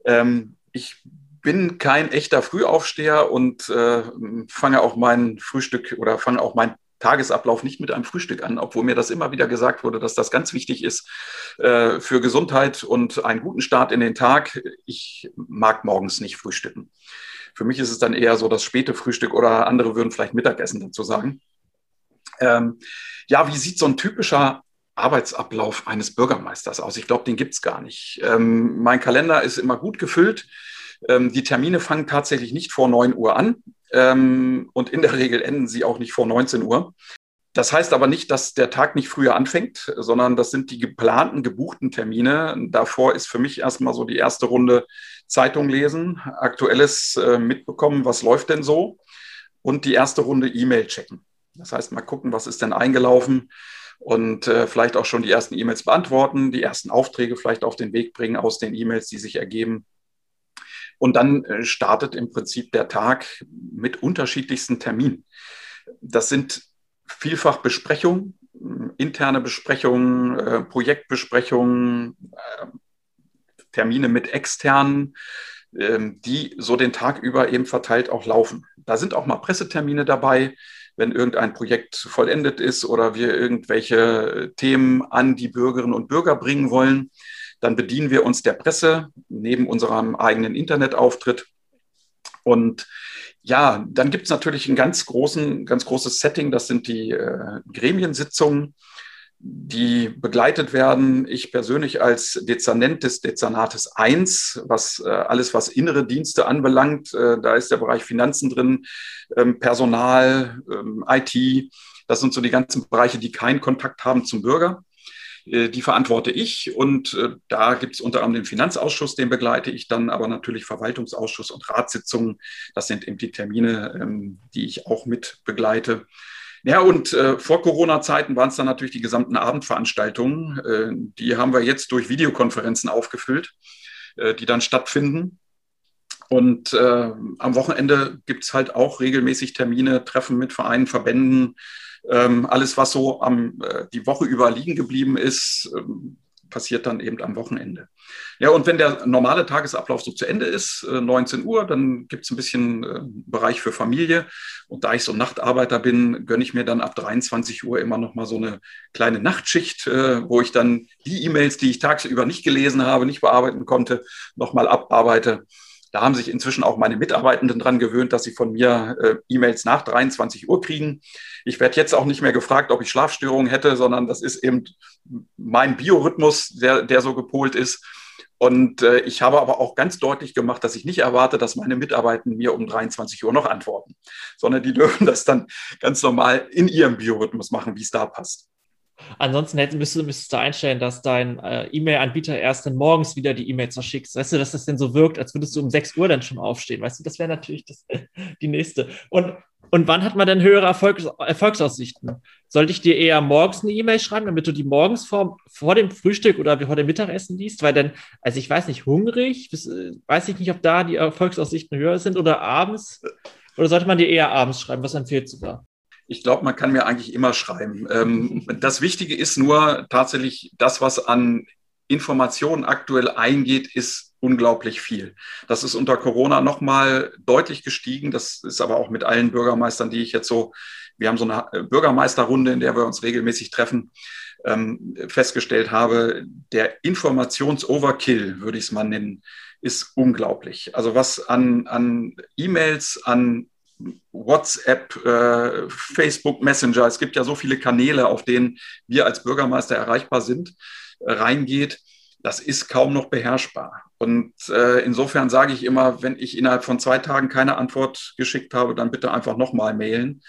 Ähm, ich bin kein echter Frühaufsteher und äh, fange auch mein Frühstück oder fange auch mein Tagesablauf nicht mit einem Frühstück an, obwohl mir das immer wieder gesagt wurde, dass das ganz wichtig ist äh, für Gesundheit und einen guten Start in den Tag. Ich mag morgens nicht frühstücken. Für mich ist es dann eher so das späte Frühstück oder andere würden vielleicht Mittagessen dazu sagen. Ähm, ja, wie sieht so ein typischer Arbeitsablauf eines Bürgermeisters aus? Ich glaube, den gibt es gar nicht. Ähm, mein Kalender ist immer gut gefüllt. Ähm, die Termine fangen tatsächlich nicht vor 9 Uhr an ähm, und in der Regel enden sie auch nicht vor 19 Uhr. Das heißt aber nicht, dass der Tag nicht früher anfängt, sondern das sind die geplanten, gebuchten Termine. Davor ist für mich erstmal so die erste Runde Zeitung lesen, aktuelles äh, mitbekommen, was läuft denn so und die erste Runde E-Mail checken. Das heißt, mal gucken, was ist denn eingelaufen und äh, vielleicht auch schon die ersten E-Mails beantworten, die ersten Aufträge vielleicht auf den Weg bringen aus den E-Mails, die sich ergeben. Und dann äh, startet im Prinzip der Tag mit unterschiedlichsten Terminen. Das sind vielfach Besprechungen, interne Besprechungen, äh, Projektbesprechungen, äh, Termine mit externen, ähm, die so den Tag über eben verteilt auch laufen. Da sind auch mal Pressetermine dabei, wenn irgendein Projekt vollendet ist oder wir irgendwelche Themen an die Bürgerinnen und Bürger bringen wollen. Dann bedienen wir uns der Presse neben unserem eigenen Internetauftritt. Und ja, dann gibt es natürlich ein ganz, großen, ganz großes Setting, das sind die äh, Gremiensitzungen, die begleitet werden. Ich persönlich als Dezernent des Dezernates 1, was äh, alles, was innere Dienste anbelangt, äh, da ist der Bereich Finanzen drin, ähm, Personal, ähm, IT, das sind so die ganzen Bereiche, die keinen Kontakt haben zum Bürger. Äh, die verantworte ich und äh, da gibt es unter anderem den Finanzausschuss, den begleite ich dann, aber natürlich Verwaltungsausschuss und Ratssitzungen. Das sind eben die Termine, ähm, die ich auch mit begleite. Ja, und äh, vor Corona-Zeiten waren es dann natürlich die gesamten Abendveranstaltungen. Äh, die haben wir jetzt durch Videokonferenzen aufgefüllt, äh, die dann stattfinden. Und äh, am Wochenende gibt es halt auch regelmäßig Termine, Treffen mit Vereinen, Verbänden, alles, was so am, äh, die Woche über liegen geblieben ist, ähm, passiert dann eben am Wochenende. Ja, und wenn der normale Tagesablauf so zu Ende ist, äh, 19 Uhr, dann gibt es ein bisschen äh, Bereich für Familie. Und da ich so Nachtarbeiter bin, gönne ich mir dann ab 23 Uhr immer noch mal so eine kleine Nachtschicht, äh, wo ich dann die E-Mails, die ich tagsüber nicht gelesen habe, nicht bearbeiten konnte, noch mal abarbeite. Da haben sich inzwischen auch meine Mitarbeitenden dran gewöhnt, dass sie von mir äh, E-Mails nach 23 Uhr kriegen. Ich werde jetzt auch nicht mehr gefragt, ob ich Schlafstörungen hätte, sondern das ist eben mein Biorhythmus, der, der so gepolt ist. Und äh, ich habe aber auch ganz deutlich gemacht, dass ich nicht erwarte, dass meine Mitarbeitenden mir um 23 Uhr noch antworten, sondern die dürfen das dann ganz normal in ihrem Biorhythmus machen, wie es da passt. Ansonsten hättest, müsstest, müsstest du einstellen, dass dein äh, E-Mail-Anbieter erst dann morgens wieder die E-Mails verschickt. Weißt du, dass das denn so wirkt, als würdest du um 6 Uhr dann schon aufstehen. Weißt du, das wäre natürlich das, <laughs> die nächste. Und, und wann hat man denn höhere Erfolgs Erfolgsaussichten? Sollte ich dir eher morgens eine E-Mail schreiben, damit du die morgens vor, vor dem Frühstück oder vor dem Mittagessen liest? Weil dann, also ich weiß nicht, hungrig, weiß ich nicht, ob da die Erfolgsaussichten höher sind oder abends. Oder sollte man dir eher abends schreiben? Was empfiehlst du da? Ich glaube, man kann mir eigentlich immer schreiben. Ähm, <laughs> das Wichtige ist nur tatsächlich, das, was an Informationen aktuell eingeht, ist unglaublich viel. Das ist unter Corona nochmal deutlich gestiegen. Das ist aber auch mit allen Bürgermeistern, die ich jetzt so, wir haben so eine Bürgermeisterrunde, in der wir uns regelmäßig treffen, ähm, festgestellt habe, der Informations-Overkill, würde ich es mal nennen, ist unglaublich. Also was an, an E-Mails, an WhatsApp, äh, Facebook Messenger, es gibt ja so viele Kanäle, auf denen wir als Bürgermeister erreichbar sind, äh, reingeht, das ist kaum noch beherrschbar. Und äh, insofern sage ich immer, wenn ich innerhalb von zwei Tagen keine Antwort geschickt habe, dann bitte einfach nochmal mailen.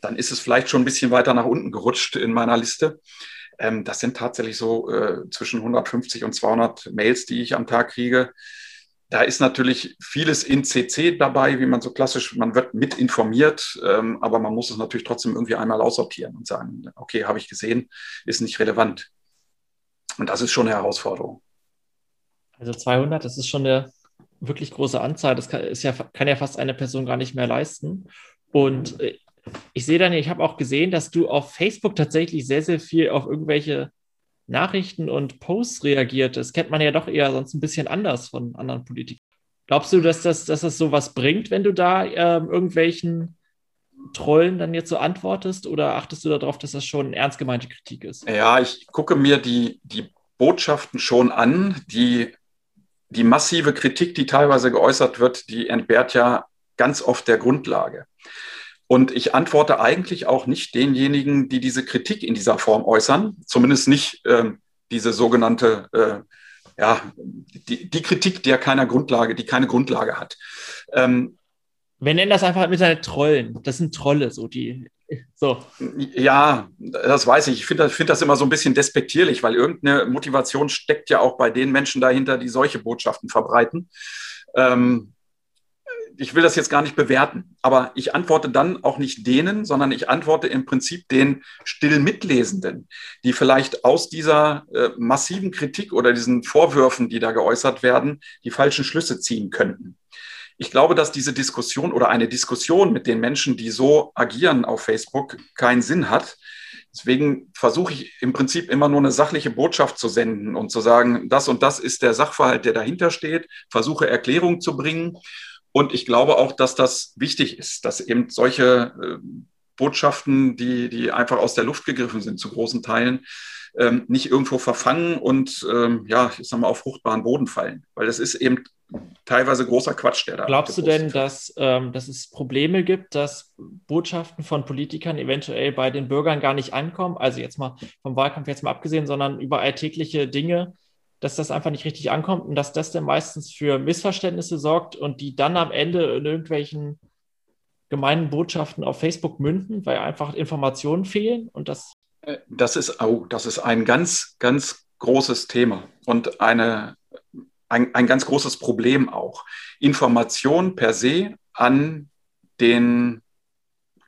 Dann ist es vielleicht schon ein bisschen weiter nach unten gerutscht in meiner Liste. Ähm, das sind tatsächlich so äh, zwischen 150 und 200 Mails, die ich am Tag kriege. Da ist natürlich vieles in CC dabei, wie man so klassisch, man wird mit informiert, ähm, aber man muss es natürlich trotzdem irgendwie einmal aussortieren und sagen, okay, habe ich gesehen, ist nicht relevant. Und das ist schon eine Herausforderung. Also 200, das ist schon eine wirklich große Anzahl. Das kann, ist ja, kann ja fast eine Person gar nicht mehr leisten. Und äh, ich sehe dann, ich habe auch gesehen, dass du auf Facebook tatsächlich sehr, sehr viel auf irgendwelche Nachrichten und Posts reagiert. Das kennt man ja doch eher sonst ein bisschen anders von anderen Politikern. Glaubst du, dass das, dass das sowas bringt, wenn du da äh, irgendwelchen Trollen dann jetzt so antwortest? Oder achtest du darauf, dass das schon ernst gemeinte Kritik ist? Ja, ich gucke mir die, die Botschaften schon an. Die, die massive Kritik, die teilweise geäußert wird, die entbehrt ja ganz oft der Grundlage. Und ich antworte eigentlich auch nicht denjenigen, die diese Kritik in dieser Form äußern, zumindest nicht ähm, diese sogenannte, äh, ja, die, die, Kritik, die ja keiner Grundlage, die keine Grundlage hat. Ähm, Wir nennen das einfach mit seinen Trollen. Das sind Trolle, so die. So. Ja, das weiß ich. Ich finde find das immer so ein bisschen despektierlich, weil irgendeine Motivation steckt ja auch bei den Menschen dahinter, die solche Botschaften verbreiten. Ähm, ich will das jetzt gar nicht bewerten, aber ich antworte dann auch nicht denen, sondern ich antworte im Prinzip den still Mitlesenden, die vielleicht aus dieser äh, massiven Kritik oder diesen Vorwürfen, die da geäußert werden, die falschen Schlüsse ziehen könnten. Ich glaube, dass diese Diskussion oder eine Diskussion mit den Menschen, die so agieren auf Facebook, keinen Sinn hat. Deswegen versuche ich im Prinzip immer nur eine sachliche Botschaft zu senden und zu sagen, das und das ist der Sachverhalt, der dahinter steht, versuche Erklärung zu bringen und ich glaube auch, dass das wichtig ist, dass eben solche äh, Botschaften, die, die einfach aus der Luft gegriffen sind, zu großen Teilen, ähm, nicht irgendwo verfangen und ähm, ja, ich sag mal, auf fruchtbaren Boden fallen. Weil das ist eben teilweise großer Quatsch, der da. Glaubst du denn, dass, ähm, dass es Probleme gibt, dass Botschaften von Politikern eventuell bei den Bürgern gar nicht ankommen? Also jetzt mal vom Wahlkampf jetzt mal abgesehen, sondern über alltägliche Dinge, dass das einfach nicht richtig ankommt und dass das dann meistens für Missverständnisse sorgt und die dann am Ende in irgendwelchen gemeinen Botschaften auf Facebook münden, weil einfach Informationen fehlen und das. Äh, das ist, oh, das ist ein ganz, ganz großes Thema und eine, ein, ein ganz großes Problem auch. Information per se an den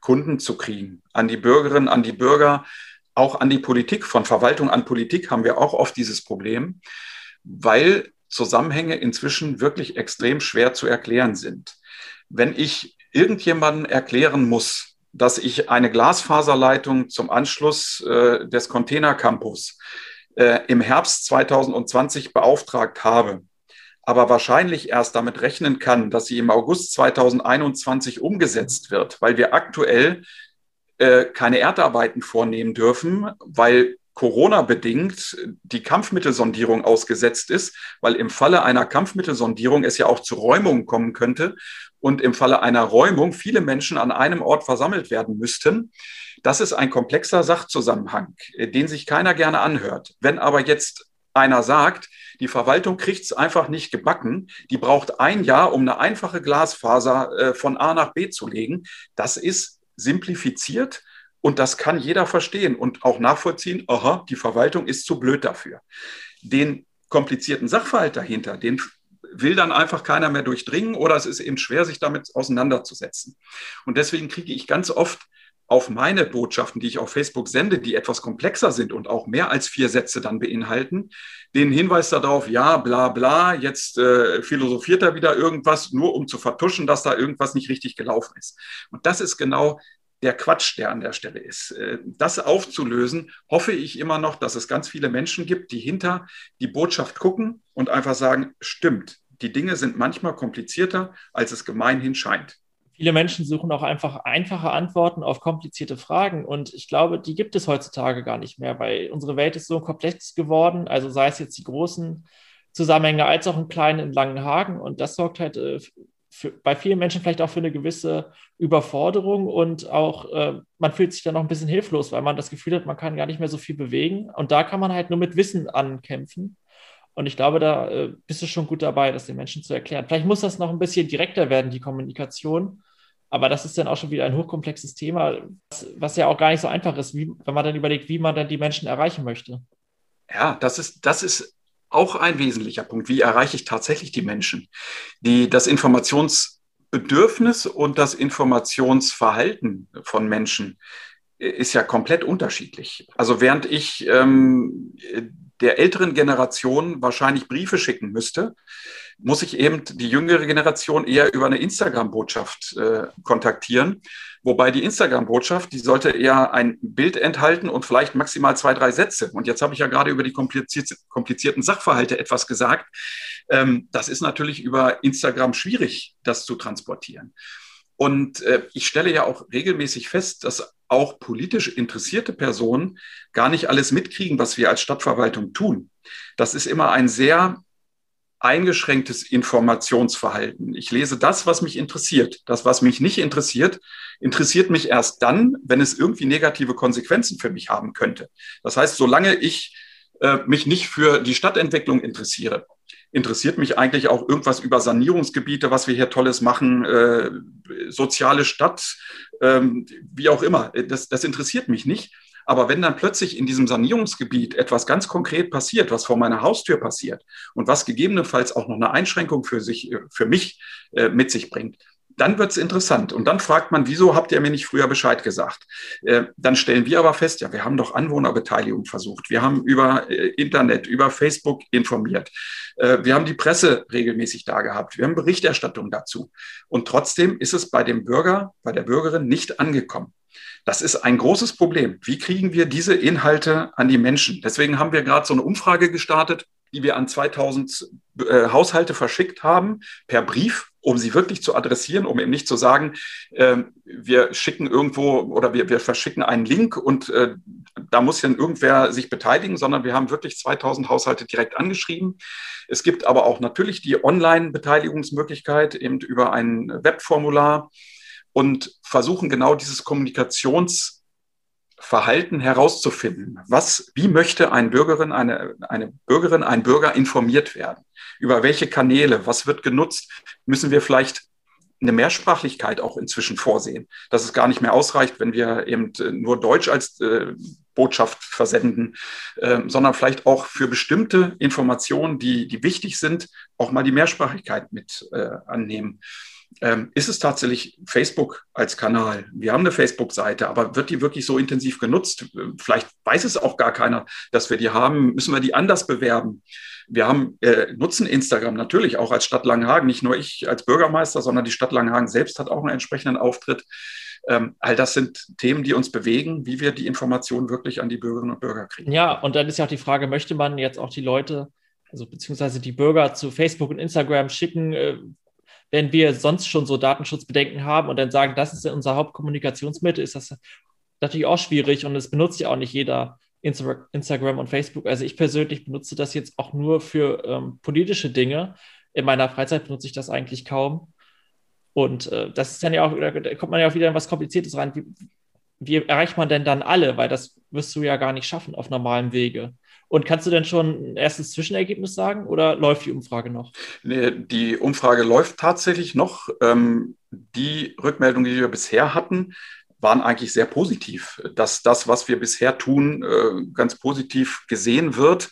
Kunden zu kriegen, an die Bürgerinnen, an die Bürger, auch an die Politik, von Verwaltung an Politik haben wir auch oft dieses Problem, weil Zusammenhänge inzwischen wirklich extrem schwer zu erklären sind. Wenn ich irgendjemandem erklären muss, dass ich eine Glasfaserleitung zum Anschluss äh, des Containercampus äh, im Herbst 2020 beauftragt habe, aber wahrscheinlich erst damit rechnen kann, dass sie im August 2021 umgesetzt wird, weil wir aktuell äh, keine Erdarbeiten vornehmen dürfen, weil Corona-bedingt die Kampfmittelsondierung ausgesetzt ist, weil im Falle einer Kampfmittelsondierung es ja auch zu Räumungen kommen könnte und im Falle einer Räumung viele Menschen an einem Ort versammelt werden müssten. Das ist ein komplexer Sachzusammenhang, äh, den sich keiner gerne anhört. Wenn aber jetzt einer sagt, die Verwaltung kriegt es einfach nicht gebacken, die braucht ein Jahr, um eine einfache Glasfaser äh, von A nach B zu legen, das ist simplifiziert und das kann jeder verstehen und auch nachvollziehen, aha, die Verwaltung ist zu blöd dafür. Den komplizierten Sachverhalt dahinter, den will dann einfach keiner mehr durchdringen oder es ist eben schwer, sich damit auseinanderzusetzen. Und deswegen kriege ich ganz oft auf meine Botschaften, die ich auf Facebook sende, die etwas komplexer sind und auch mehr als vier Sätze dann beinhalten, den Hinweis darauf, ja, bla bla, jetzt äh, philosophiert er wieder irgendwas, nur um zu vertuschen, dass da irgendwas nicht richtig gelaufen ist. Und das ist genau der Quatsch, der an der Stelle ist. Äh, das aufzulösen, hoffe ich immer noch, dass es ganz viele Menschen gibt, die hinter die Botschaft gucken und einfach sagen, stimmt, die Dinge sind manchmal komplizierter, als es gemeinhin scheint. Viele Menschen suchen auch einfach einfache Antworten auf komplizierte Fragen und ich glaube, die gibt es heutzutage gar nicht mehr, weil unsere Welt ist so komplex geworden, also sei es jetzt die großen Zusammenhänge als auch im kleinen in Langenhagen und das sorgt halt äh, für, bei vielen Menschen vielleicht auch für eine gewisse Überforderung und auch äh, man fühlt sich dann noch ein bisschen hilflos, weil man das Gefühl hat, man kann gar nicht mehr so viel bewegen. Und da kann man halt nur mit Wissen ankämpfen. Und ich glaube, da äh, bist du schon gut dabei, das den Menschen zu erklären. Vielleicht muss das noch ein bisschen direkter werden, die Kommunikation. Aber das ist dann auch schon wieder ein hochkomplexes Thema, was, ja auch gar nicht so einfach ist, wie, wenn man dann überlegt, wie man dann die Menschen erreichen möchte. Ja, das ist, das ist auch ein wesentlicher Punkt. Wie erreiche ich tatsächlich die Menschen? Die, das Informationsbedürfnis und das Informationsverhalten von Menschen ist ja komplett unterschiedlich. Also während ich ähm, der älteren Generation wahrscheinlich Briefe schicken müsste, muss ich eben die jüngere Generation eher über eine Instagram-Botschaft äh, kontaktieren. Wobei die Instagram-Botschaft, die sollte eher ein Bild enthalten und vielleicht maximal zwei, drei Sätze. Und jetzt habe ich ja gerade über die komplizierten Sachverhalte etwas gesagt. Ähm, das ist natürlich über Instagram schwierig, das zu transportieren. Und äh, ich stelle ja auch regelmäßig fest, dass auch politisch interessierte Personen gar nicht alles mitkriegen, was wir als Stadtverwaltung tun. Das ist immer ein sehr eingeschränktes Informationsverhalten. Ich lese das, was mich interessiert. Das, was mich nicht interessiert, interessiert mich erst dann, wenn es irgendwie negative Konsequenzen für mich haben könnte. Das heißt, solange ich äh, mich nicht für die Stadtentwicklung interessiere, interessiert mich eigentlich auch irgendwas über Sanierungsgebiete, was wir hier Tolles machen, äh, soziale Stadt, ähm, wie auch immer. Das, das interessiert mich nicht. Aber wenn dann plötzlich in diesem Sanierungsgebiet etwas ganz konkret passiert, was vor meiner Haustür passiert und was gegebenenfalls auch noch eine Einschränkung für sich, für mich äh, mit sich bringt, dann wird es interessant. Und dann fragt man, wieso habt ihr mir nicht früher Bescheid gesagt? Äh, dann stellen wir aber fest, ja, wir haben doch Anwohnerbeteiligung versucht. Wir haben über äh, Internet, über Facebook informiert. Äh, wir haben die Presse regelmäßig da gehabt. Wir haben Berichterstattung dazu. Und trotzdem ist es bei dem Bürger, bei der Bürgerin nicht angekommen. Das ist ein großes Problem. Wie kriegen wir diese Inhalte an die Menschen? Deswegen haben wir gerade so eine Umfrage gestartet, die wir an 2000 äh, Haushalte verschickt haben, per Brief, um sie wirklich zu adressieren, um eben nicht zu sagen, äh, wir schicken irgendwo oder wir, wir verschicken einen Link und äh, da muss dann irgendwer sich beteiligen, sondern wir haben wirklich 2000 Haushalte direkt angeschrieben. Es gibt aber auch natürlich die Online-Beteiligungsmöglichkeit eben über ein Webformular und versuchen genau dieses Kommunikationsverhalten herauszufinden. Was, wie möchte eine Bürgerin, eine, eine Bürgerin, ein Bürger informiert werden? Über welche Kanäle? Was wird genutzt? Müssen wir vielleicht eine Mehrsprachlichkeit auch inzwischen vorsehen, dass es gar nicht mehr ausreicht, wenn wir eben nur Deutsch als äh, Botschaft versenden, äh, sondern vielleicht auch für bestimmte Informationen, die, die wichtig sind, auch mal die Mehrsprachigkeit mit äh, annehmen ähm, ist es tatsächlich Facebook als Kanal. Wir haben eine Facebook-Seite, aber wird die wirklich so intensiv genutzt? Vielleicht weiß es auch gar keiner, dass wir die haben. Müssen wir die anders bewerben? Wir haben, äh, nutzen Instagram natürlich auch als Stadt Langenhagen. Nicht nur ich als Bürgermeister, sondern die Stadt Langenhagen selbst hat auch einen entsprechenden Auftritt. Ähm, all das sind Themen, die uns bewegen, wie wir die Informationen wirklich an die Bürgerinnen und Bürger kriegen. Ja, und dann ist ja auch die Frage, möchte man jetzt auch die Leute also beziehungsweise die Bürger zu Facebook und Instagram schicken, äh, wenn wir sonst schon so Datenschutzbedenken haben und dann sagen, das ist unser Hauptkommunikationsmittel, ist das natürlich auch schwierig und es benutzt ja auch nicht jeder Instagram und Facebook. Also ich persönlich benutze das jetzt auch nur für ähm, politische Dinge. In meiner Freizeit benutze ich das eigentlich kaum. Und äh, das ist dann ja auch, da kommt man ja auch wieder in was Kompliziertes rein. Wie, wie erreicht man denn dann alle? Weil das wirst du ja gar nicht schaffen auf normalem Wege. Und kannst du denn schon ein erstes Zwischenergebnis sagen oder läuft die Umfrage noch? Nee, die Umfrage läuft tatsächlich noch. Ähm, die Rückmeldungen, die wir bisher hatten, waren eigentlich sehr positiv, dass das, was wir bisher tun, äh, ganz positiv gesehen wird.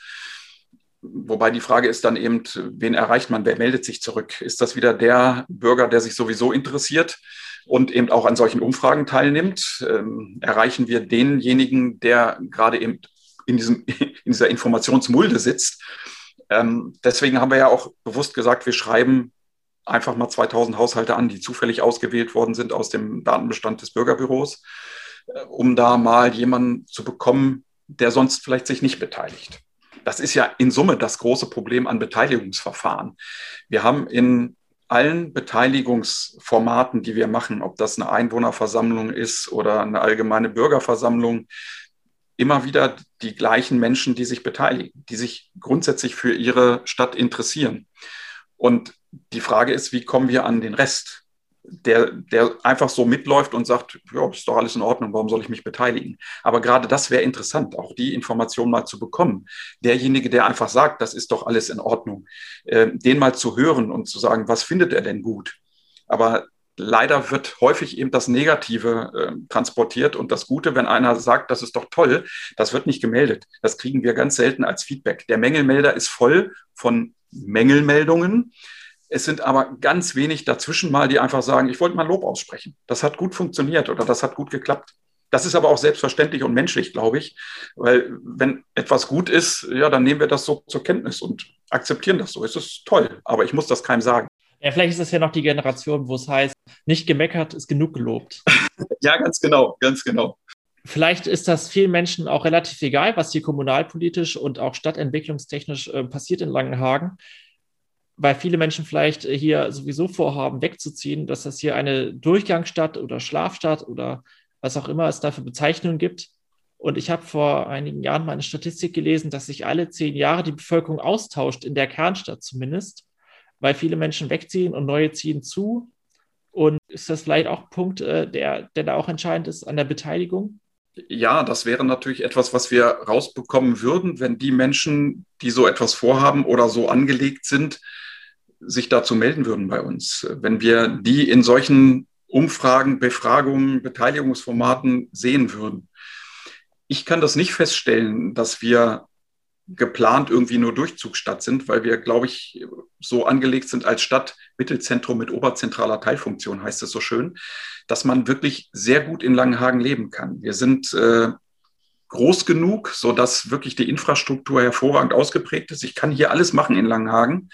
Wobei die Frage ist dann eben, wen erreicht man, wer meldet sich zurück? Ist das wieder der Bürger, der sich sowieso interessiert und eben auch an solchen Umfragen teilnimmt? Ähm, erreichen wir denjenigen, der gerade eben in, diesem, <laughs> in dieser Informationsmulde sitzt. Ähm, deswegen haben wir ja auch bewusst gesagt, wir schreiben einfach mal 2000 Haushalte an, die zufällig ausgewählt worden sind aus dem Datenbestand des Bürgerbüros, äh, um da mal jemanden zu bekommen, der sonst vielleicht sich nicht beteiligt. Das ist ja in Summe das große Problem an Beteiligungsverfahren. Wir haben in allen Beteiligungsformaten, die wir machen, ob das eine Einwohnerversammlung ist oder eine allgemeine Bürgerversammlung, immer wieder die gleichen Menschen, die sich beteiligen, die sich grundsätzlich für ihre Stadt interessieren. Und die Frage ist, wie kommen wir an den Rest? der, der einfach so mitläuft und sagt, ja, ist doch alles in Ordnung, warum soll ich mich beteiligen? Aber gerade das wäre interessant, auch die Information mal zu bekommen. Derjenige, der einfach sagt, das ist doch alles in Ordnung, äh, den mal zu hören und zu sagen, was findet er denn gut? Aber leider wird häufig eben das Negative äh, transportiert und das Gute, wenn einer sagt, das ist doch toll, das wird nicht gemeldet. Das kriegen wir ganz selten als Feedback. Der Mängelmelder ist voll von Mängelmeldungen es sind aber ganz wenig dazwischen mal, die einfach sagen, ich wollte mal Lob aussprechen. Das hat gut funktioniert oder das hat gut geklappt. Das ist aber auch selbstverständlich und menschlich, glaube ich, weil wenn etwas gut ist, ja, dann nehmen wir das so zur Kenntnis und akzeptieren das so. Es ist toll, aber ich muss das keinem sagen. Ja, vielleicht ist das ja noch die Generation, wo es heißt, nicht gemeckert ist genug gelobt. <laughs> ja, ganz genau, ganz genau. Vielleicht ist das vielen Menschen auch relativ egal, was hier kommunalpolitisch und auch stadtentwicklungstechnisch äh, passiert in Langenhagen weil viele Menschen vielleicht hier sowieso vorhaben, wegzuziehen, dass das hier eine Durchgangsstadt oder Schlafstadt oder was auch immer es da für Bezeichnungen gibt. Und ich habe vor einigen Jahren mal eine Statistik gelesen, dass sich alle zehn Jahre die Bevölkerung austauscht, in der Kernstadt zumindest, weil viele Menschen wegziehen und neue ziehen zu. Und ist das vielleicht auch ein Punkt, äh, der, der da auch entscheidend ist an der Beteiligung? ja, das wäre natürlich etwas, was wir rausbekommen würden, wenn die Menschen, die so etwas vorhaben oder so angelegt sind, sich dazu melden würden bei uns. Wenn wir die in solchen Umfragen, Befragungen, Beteiligungsformaten sehen würden. Ich kann das nicht feststellen, dass wir geplant irgendwie nur Durchzugsstadt sind, weil wir, glaube ich, so angelegt sind als Stadt, Mittelzentrum mit oberzentraler Teilfunktion, heißt es so schön, dass man wirklich sehr gut in Langenhagen leben kann. Wir sind äh, groß genug, so dass wirklich die Infrastruktur hervorragend ausgeprägt ist. Ich kann hier alles machen in Langenhagen.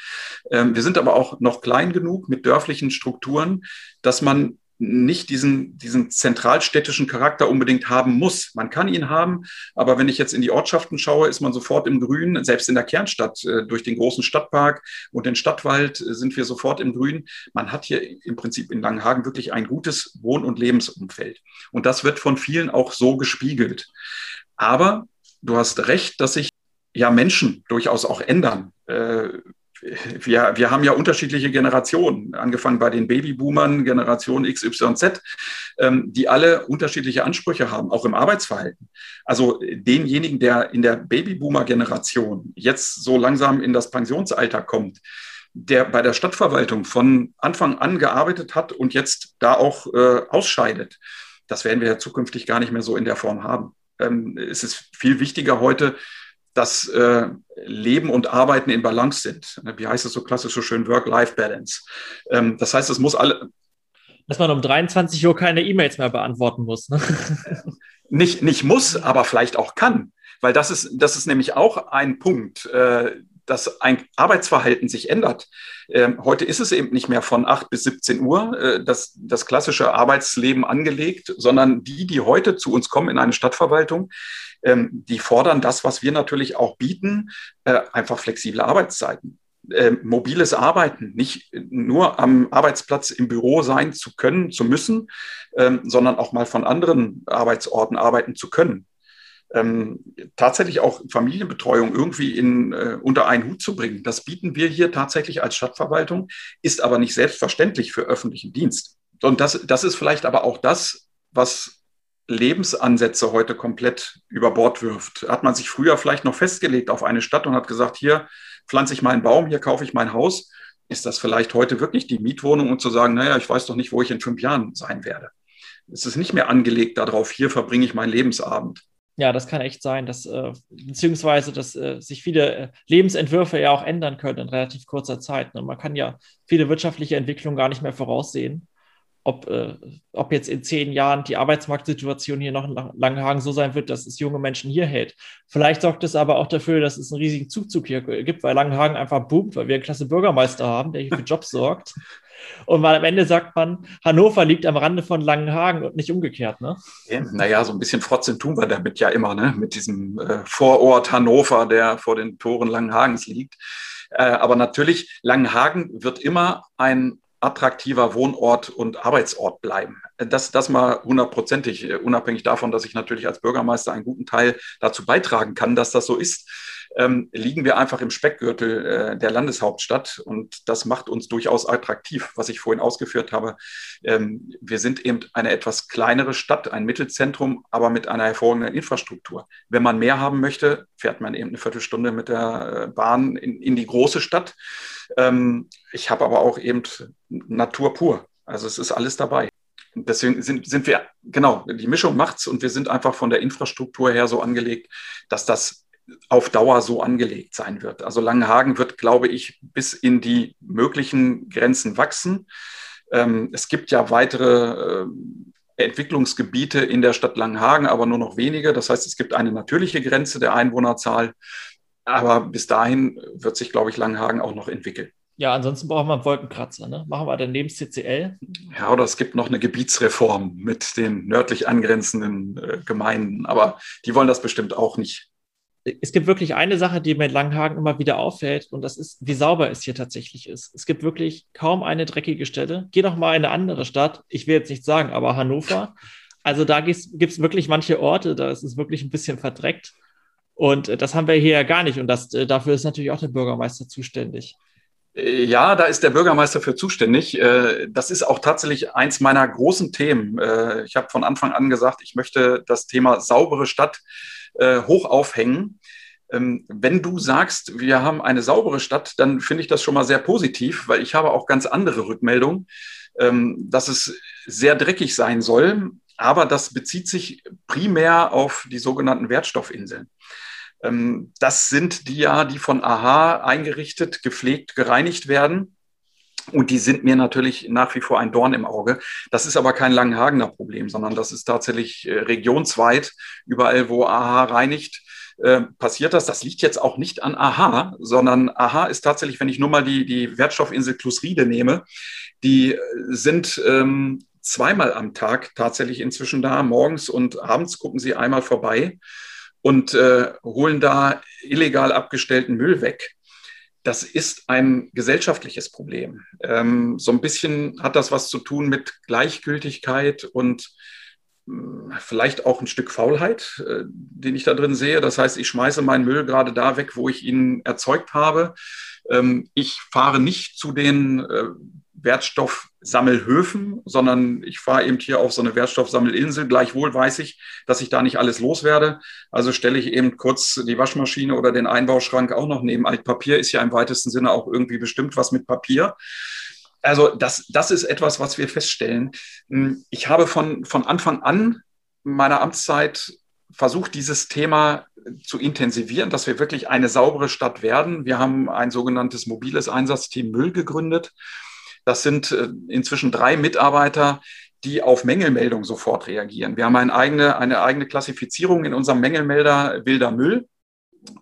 Ähm, wir sind aber auch noch klein genug mit dörflichen Strukturen, dass man nicht diesen, diesen zentralstädtischen Charakter unbedingt haben muss. Man kann ihn haben, aber wenn ich jetzt in die Ortschaften schaue, ist man sofort im Grün. Selbst in der Kernstadt, äh, durch den großen Stadtpark und den Stadtwald äh, sind wir sofort im Grün. Man hat hier im Prinzip in Langenhagen wirklich ein gutes Wohn- und Lebensumfeld. Und das wird von vielen auch so gespiegelt. Aber du hast recht, dass sich ja Menschen durchaus auch ändern. Äh, wir, wir haben ja unterschiedliche Generationen, angefangen bei den Babyboomern, Generation XYZ, ähm, die alle unterschiedliche Ansprüche haben, auch im Arbeitsverhalten. Also denjenigen, der in der Babyboomer-Generation jetzt so langsam in das Pensionsalter kommt, der bei der Stadtverwaltung von Anfang an gearbeitet hat und jetzt da auch äh, ausscheidet, das werden wir ja zukünftig gar nicht mehr so in der Form haben. Ähm, es ist viel wichtiger heute, dass äh, Leben und Arbeiten in Balance sind. Wie heißt es so klassisch so schön, Work-Life-Balance. Ähm, das heißt, es muss alle. Dass man um 23 Uhr keine E-Mails mehr beantworten muss. Ne? nicht, nicht muss, aber vielleicht auch kann. Weil das ist, das ist nämlich auch ein Punkt, äh, dass ein Arbeitsverhalten sich ändert. Ähm, heute ist es eben nicht mehr von 8 bis 17 Uhr äh, das, das klassische Arbeitsleben angelegt, sondern die, die heute zu uns kommen in eine Stadtverwaltung, ähm, die fordern das, was wir natürlich auch bieten, äh, einfach flexible Arbeitszeiten. Äh, mobiles Arbeiten, nicht nur am Arbeitsplatz im Büro sein zu können, zu müssen, ähm, sondern auch mal von anderen Arbeitsorten arbeiten zu können. Ähm, tatsächlich auch Familienbetreuung irgendwie in, äh, unter einen Hut zu bringen. Das bieten wir hier tatsächlich als Stadtverwaltung, ist aber nicht selbstverständlich für öffentlichen Dienst. Und das, das ist vielleicht aber auch das, was Lebensansätze heute komplett über Bord wirft. Hat man sich früher vielleicht noch festgelegt auf eine Stadt und hat gesagt, hier pflanze ich meinen Baum, hier kaufe ich mein Haus, ist das vielleicht heute wirklich die Mietwohnung und zu sagen, naja, ich weiß doch nicht, wo ich in fünf Jahren sein werde. Es ist nicht mehr angelegt darauf, hier verbringe ich meinen Lebensabend. Ja, das kann echt sein, dass äh, beziehungsweise dass äh, sich viele äh, Lebensentwürfe ja auch ändern können in relativ kurzer Zeit. Ne? Man kann ja viele wirtschaftliche Entwicklungen gar nicht mehr voraussehen ob, äh, ob jetzt in zehn Jahren die Arbeitsmarktsituation hier noch in Langenhagen so sein wird, dass es junge Menschen hier hält. Vielleicht sorgt es aber auch dafür, dass es einen riesigen Zugzug hier gibt, weil Langenhagen einfach boomt, weil wir einen klasse Bürgermeister haben, der hier für Jobs <laughs> sorgt. Und weil am Ende sagt man, Hannover liegt am Rande von Langenhagen und nicht umgekehrt, ne? naja, so ein bisschen Frotzen tun wir damit ja immer, ne? Mit diesem äh, Vorort Hannover, der vor den Toren Langenhagens liegt. Äh, aber natürlich, Langenhagen wird immer ein attraktiver Wohnort und Arbeitsort bleiben. Das, das mal hundertprozentig, äh, unabhängig davon, dass ich natürlich als Bürgermeister einen guten Teil dazu beitragen kann, dass das so ist. Ähm, liegen wir einfach im Speckgürtel äh, der Landeshauptstadt und das macht uns durchaus attraktiv, was ich vorhin ausgeführt habe. Ähm, wir sind eben eine etwas kleinere Stadt, ein Mittelzentrum, aber mit einer hervorragenden Infrastruktur. Wenn man mehr haben möchte, fährt man eben eine Viertelstunde mit der äh, Bahn in, in die große Stadt. Ähm, ich habe aber auch eben Natur pur. Also es ist alles dabei. Deswegen sind, sind wir, genau, die Mischung macht's und wir sind einfach von der Infrastruktur her so angelegt, dass das auf Dauer so angelegt sein wird. Also Langenhagen wird, glaube ich, bis in die möglichen Grenzen wachsen. Ähm, es gibt ja weitere äh, Entwicklungsgebiete in der Stadt Langenhagen, aber nur noch wenige. Das heißt, es gibt eine natürliche Grenze der Einwohnerzahl. Aber bis dahin wird sich, glaube ich, Langenhagen auch noch entwickeln. Ja, ansonsten brauchen wir einen Wolkenkratzer. Ne? Machen wir dann neben CCL. Ja, oder es gibt noch eine Gebietsreform mit den nördlich angrenzenden äh, Gemeinden. Aber die wollen das bestimmt auch nicht. Es gibt wirklich eine Sache, die mir in Langenhagen immer wieder auffällt, und das ist, wie sauber es hier tatsächlich ist. Es gibt wirklich kaum eine dreckige Stelle. Geh doch mal in eine andere Stadt. Ich will jetzt nicht sagen, aber Hannover. <laughs> Also da gibt es wirklich manche Orte, da ist es wirklich ein bisschen verdreckt. Und äh, das haben wir hier ja gar nicht. Und das, äh, dafür ist natürlich auch der Bürgermeister zuständig. Ja, da ist der Bürgermeister für zuständig. Äh, das ist auch tatsächlich eins meiner großen Themen. Äh, ich habe von Anfang an gesagt, ich möchte das Thema saubere Stadt äh, hoch aufhängen. Ähm, wenn du sagst, wir haben eine saubere Stadt, dann finde ich das schon mal sehr positiv, weil ich habe auch ganz andere Rückmeldungen, ähm, dass es sehr dreckig sein soll. Aber das bezieht sich primär auf die sogenannten Wertstoffinseln. Ähm, das sind die ja, die von AHA eingerichtet, gepflegt, gereinigt werden. Und die sind mir natürlich nach wie vor ein Dorn im Auge. Das ist aber kein Langenhagener Problem, sondern das ist tatsächlich äh, regionsweit. Überall, wo AHA reinigt, äh, passiert das. Das liegt jetzt auch nicht an AHA, sondern AHA ist tatsächlich, wenn ich nur mal die, die Wertstoffinsel Klusriede nehme, die äh, sind ähm, zweimal am Tag tatsächlich inzwischen da. Morgens und abends gucken sie einmal vorbei und äh, holen da illegal abgestellten Müll weg. Das ist ein gesellschaftliches Problem. Ähm, so ein bisschen hat das was zu tun mit Gleichgültigkeit und mh, hm, vielleicht auch ein Stück Faulheit, äh, den ich da drin sehe. Das heißt, ich schmeiße meinen Müll gerade da weg, wo ich ihn erzeugt habe. Ähm, ich fahre nicht zu den äh, Wertstoffsammelhöfen, sondern ich fahre eben hier auf so eine Wertstoffsammelinsel. Gleichwohl weiß ich, dass ich da nicht alles loswerde. Also stelle ich eben kurz die Waschmaschine oder den Einbauschrank auch noch neben. Altpapier ist ja im weitesten Sinne auch irgendwie bestimmt was mit Papier. Also das, das ist etwas, was wir feststellen. Ich habe von, von Anfang an meiner Amtszeit versucht, dieses Thema zu intensivieren, dass wir wirklich eine saubere Stadt werden. Wir haben ein sogenanntes mobiles Einsatzteam Müll gegründet. Das sind äh, inzwischen drei Mitarbeiter, die auf Mängelmeldung sofort reagieren. Wir haben eine eigene, eine eigene Klassifizierung in unserem Mängelmelder wilder Müll.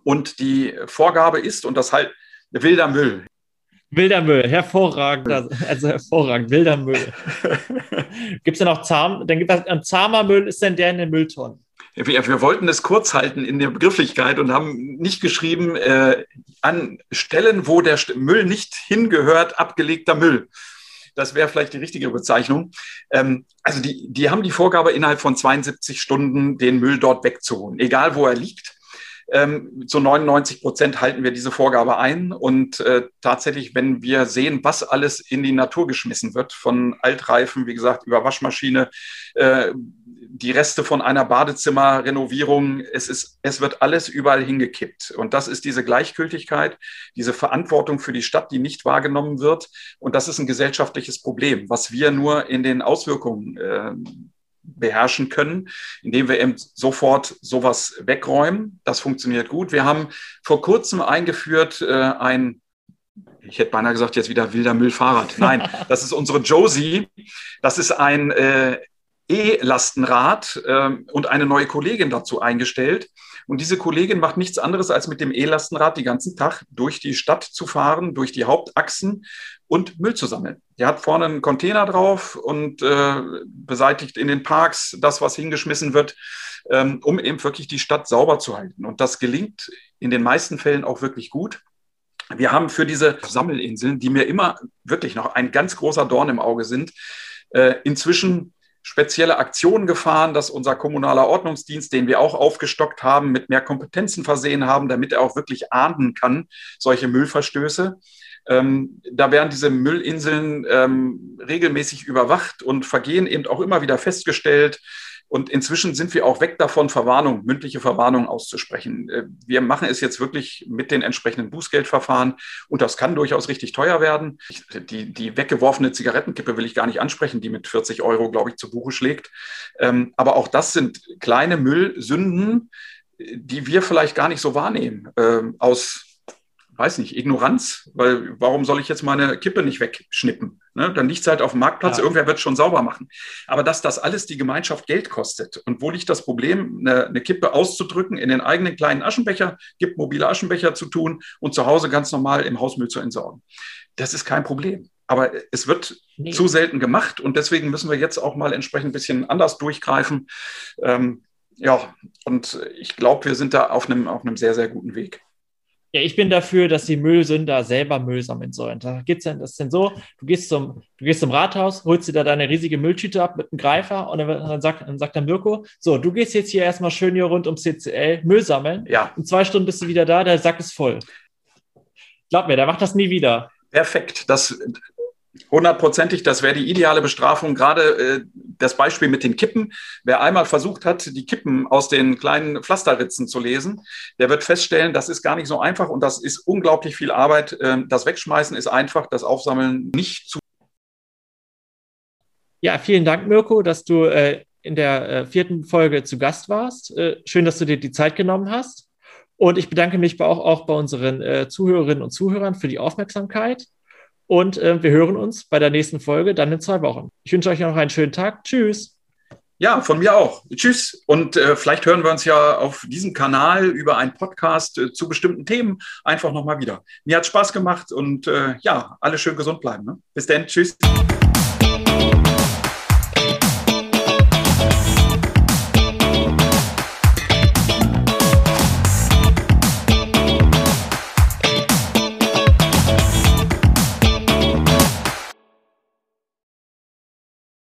Und die Vorgabe ist, und das halt wilder Müll. Wilder Müll, hervorragend, also hervorragend, wilder Müll. <laughs> gibt es denn auch zahm, dann gibt es ein zahmer Müll, ist denn der in den Mülltonnen? wir, wir, wollten es kurz halten in der Begrifflichkeit und haben nicht geschrieben, äh, an Stellen, wo der Müll nicht hingehört, abgelegter Müll. Das wäre vielleicht die richtige Bezeichnung. Ähm, also die, die haben die Vorgabe, innerhalb von 72 Stunden den Müll dort wegzuholen, egal wo er liegt. Ähm, zu 99 Prozent halten wir diese Vorgabe ein. Und äh, tatsächlich, wenn wir sehen, was alles in die Natur geschmissen wird, von Altreifen, wie gesagt, über Waschmaschine, äh, die Reste von einer Badezimmerrenovierung, es, ist, es wird alles überall hingekippt. Und das ist diese Gleichgültigkeit, diese Verantwortung für die Stadt, die nicht wahrgenommen wird. Und das ist ein gesellschaftliches Problem, was wir nur in den Auswirkungen äh, beherrschen können, indem wir eben sofort sowas wegräumen. Das funktioniert gut. Wir haben vor kurzem eingeführt äh, ein ich hätte beinahe gesagt, jetzt wieder wilder Müllfahrrad. Nein, <laughs> das ist unsere Josie. Das ist ein äh, E-Lastenrad äh, und eine neue Kollegin dazu eingestellt. Und diese Kollegin macht nichts anderes, als mit dem E-Lastenrad den ganzen Tag durch die Stadt zu fahren, durch die Hauptachsen und Müll zu sammeln. Die hat vorne einen Container drauf und äh, beseitigt in den Parks das, was hingeschmissen wird, ähm, um eben wirklich die Stadt sauber zu halten. Und das gelingt in den meisten Fällen auch wirklich gut. Wir haben für diese Sammelinseln, die mir immer wirklich noch ein ganz großer Dorn im Auge sind, äh, inzwischen spezielle Aktionen gefahren, dass unser kommunaler Ordnungsdienst, den wir auch aufgestockt haben, mit mehr Kompetenzen versehen haben, damit er auch wirklich ahnden kann, solche Müllverstöße. Ähm, da werden diese Müllinseln ähm, regelmäßig überwacht und Vergehen eben auch immer wieder festgestellt. Und inzwischen sind wir auch weg davon, Verwarnung, mündliche Verwarnung auszusprechen. Äh, wir machen es jetzt wirklich mit den entsprechenden Bußgeldverfahren und das kann durchaus richtig teuer werden. Die, die weggeworfene Zigarettenkippe will ich gar nicht ansprechen, die mit 40 Euro, glaube ich, zu Buche schlägt. Ähm, aber auch das sind kleine Müllsünden, die wir vielleicht gar nicht so wahrnehmen, ähm, aus weiß nicht, Ignoranz, weil warum soll ich jetzt meine Kippe nicht wegschnippen? Ne? Dann liegt es halt auf dem Marktplatz, ja. irgendwer wird es schon sauber machen. Aber dass das alles die Gemeinschaft Geld kostet und wo liegt das Problem, eine, eine, Kippe auszudrücken, in den eigenen kleinen Aschenbecher, gibt mobile Aschenbecher zu tun und zu Hause ganz normal im Hausmüll zu entsorgen. Das ist kein Problem. Aber es wird nee. zu selten gemacht und deswegen müssen wir jetzt auch mal entsprechend ein bisschen anders durchgreifen. Ähm, ja, und ich glaube, wir sind da auf einem, auf einem sehr, sehr guten Weg. Ja, ich bin dafür, dass die Müllsünder selber Müll sammeln sollen. Da gibt's denn das denn so, du gehst zum, du gehst zum Rathaus, holst dir da deine riesige Mülltüte ab mit einem Greifer und dann, dann, sagt, dann sagt der Mirko, so, du gehst jetzt hier erstmal schön hier rund ums CCL Müll sammeln. Ja. In zwei Stunden bist du wieder da, der Sack ist voll. Glaub mir, der macht das nie wieder. Perfekt. Das, Hundertprozentig, das wäre die ideale Bestrafung. Gerade äh, das Beispiel mit den Kippen. Wer einmal versucht hat, die Kippen aus den kleinen Pflasterritzen zu lesen, der wird feststellen, das ist gar nicht so einfach und das ist unglaublich viel Arbeit. Ähm, das Wegschmeißen ist einfach, das Aufsammeln nicht zu. Ja, vielen Dank, Mirko, dass du äh, in der äh, vierten Folge zu Gast warst. Äh, schön, dass du dir die Zeit genommen hast. Und ich bedanke mich auch, auch bei unseren äh, Zuhörerinnen und Zuhörern für die Aufmerksamkeit. Und äh, wir hören uns bei der nächsten Folge dann in zwei Wochen. Ich wünsche euch noch einen schönen Tag. Tschüss. Ja, von mir auch. Tschüss. Und äh, vielleicht hören wir uns ja auf diesem Kanal über einen Podcast äh, zu bestimmten Themen einfach nochmal wieder. Mir hat Spaß gemacht und äh, ja, alle schön gesund bleiben. Ne? Bis dann. Tschüss.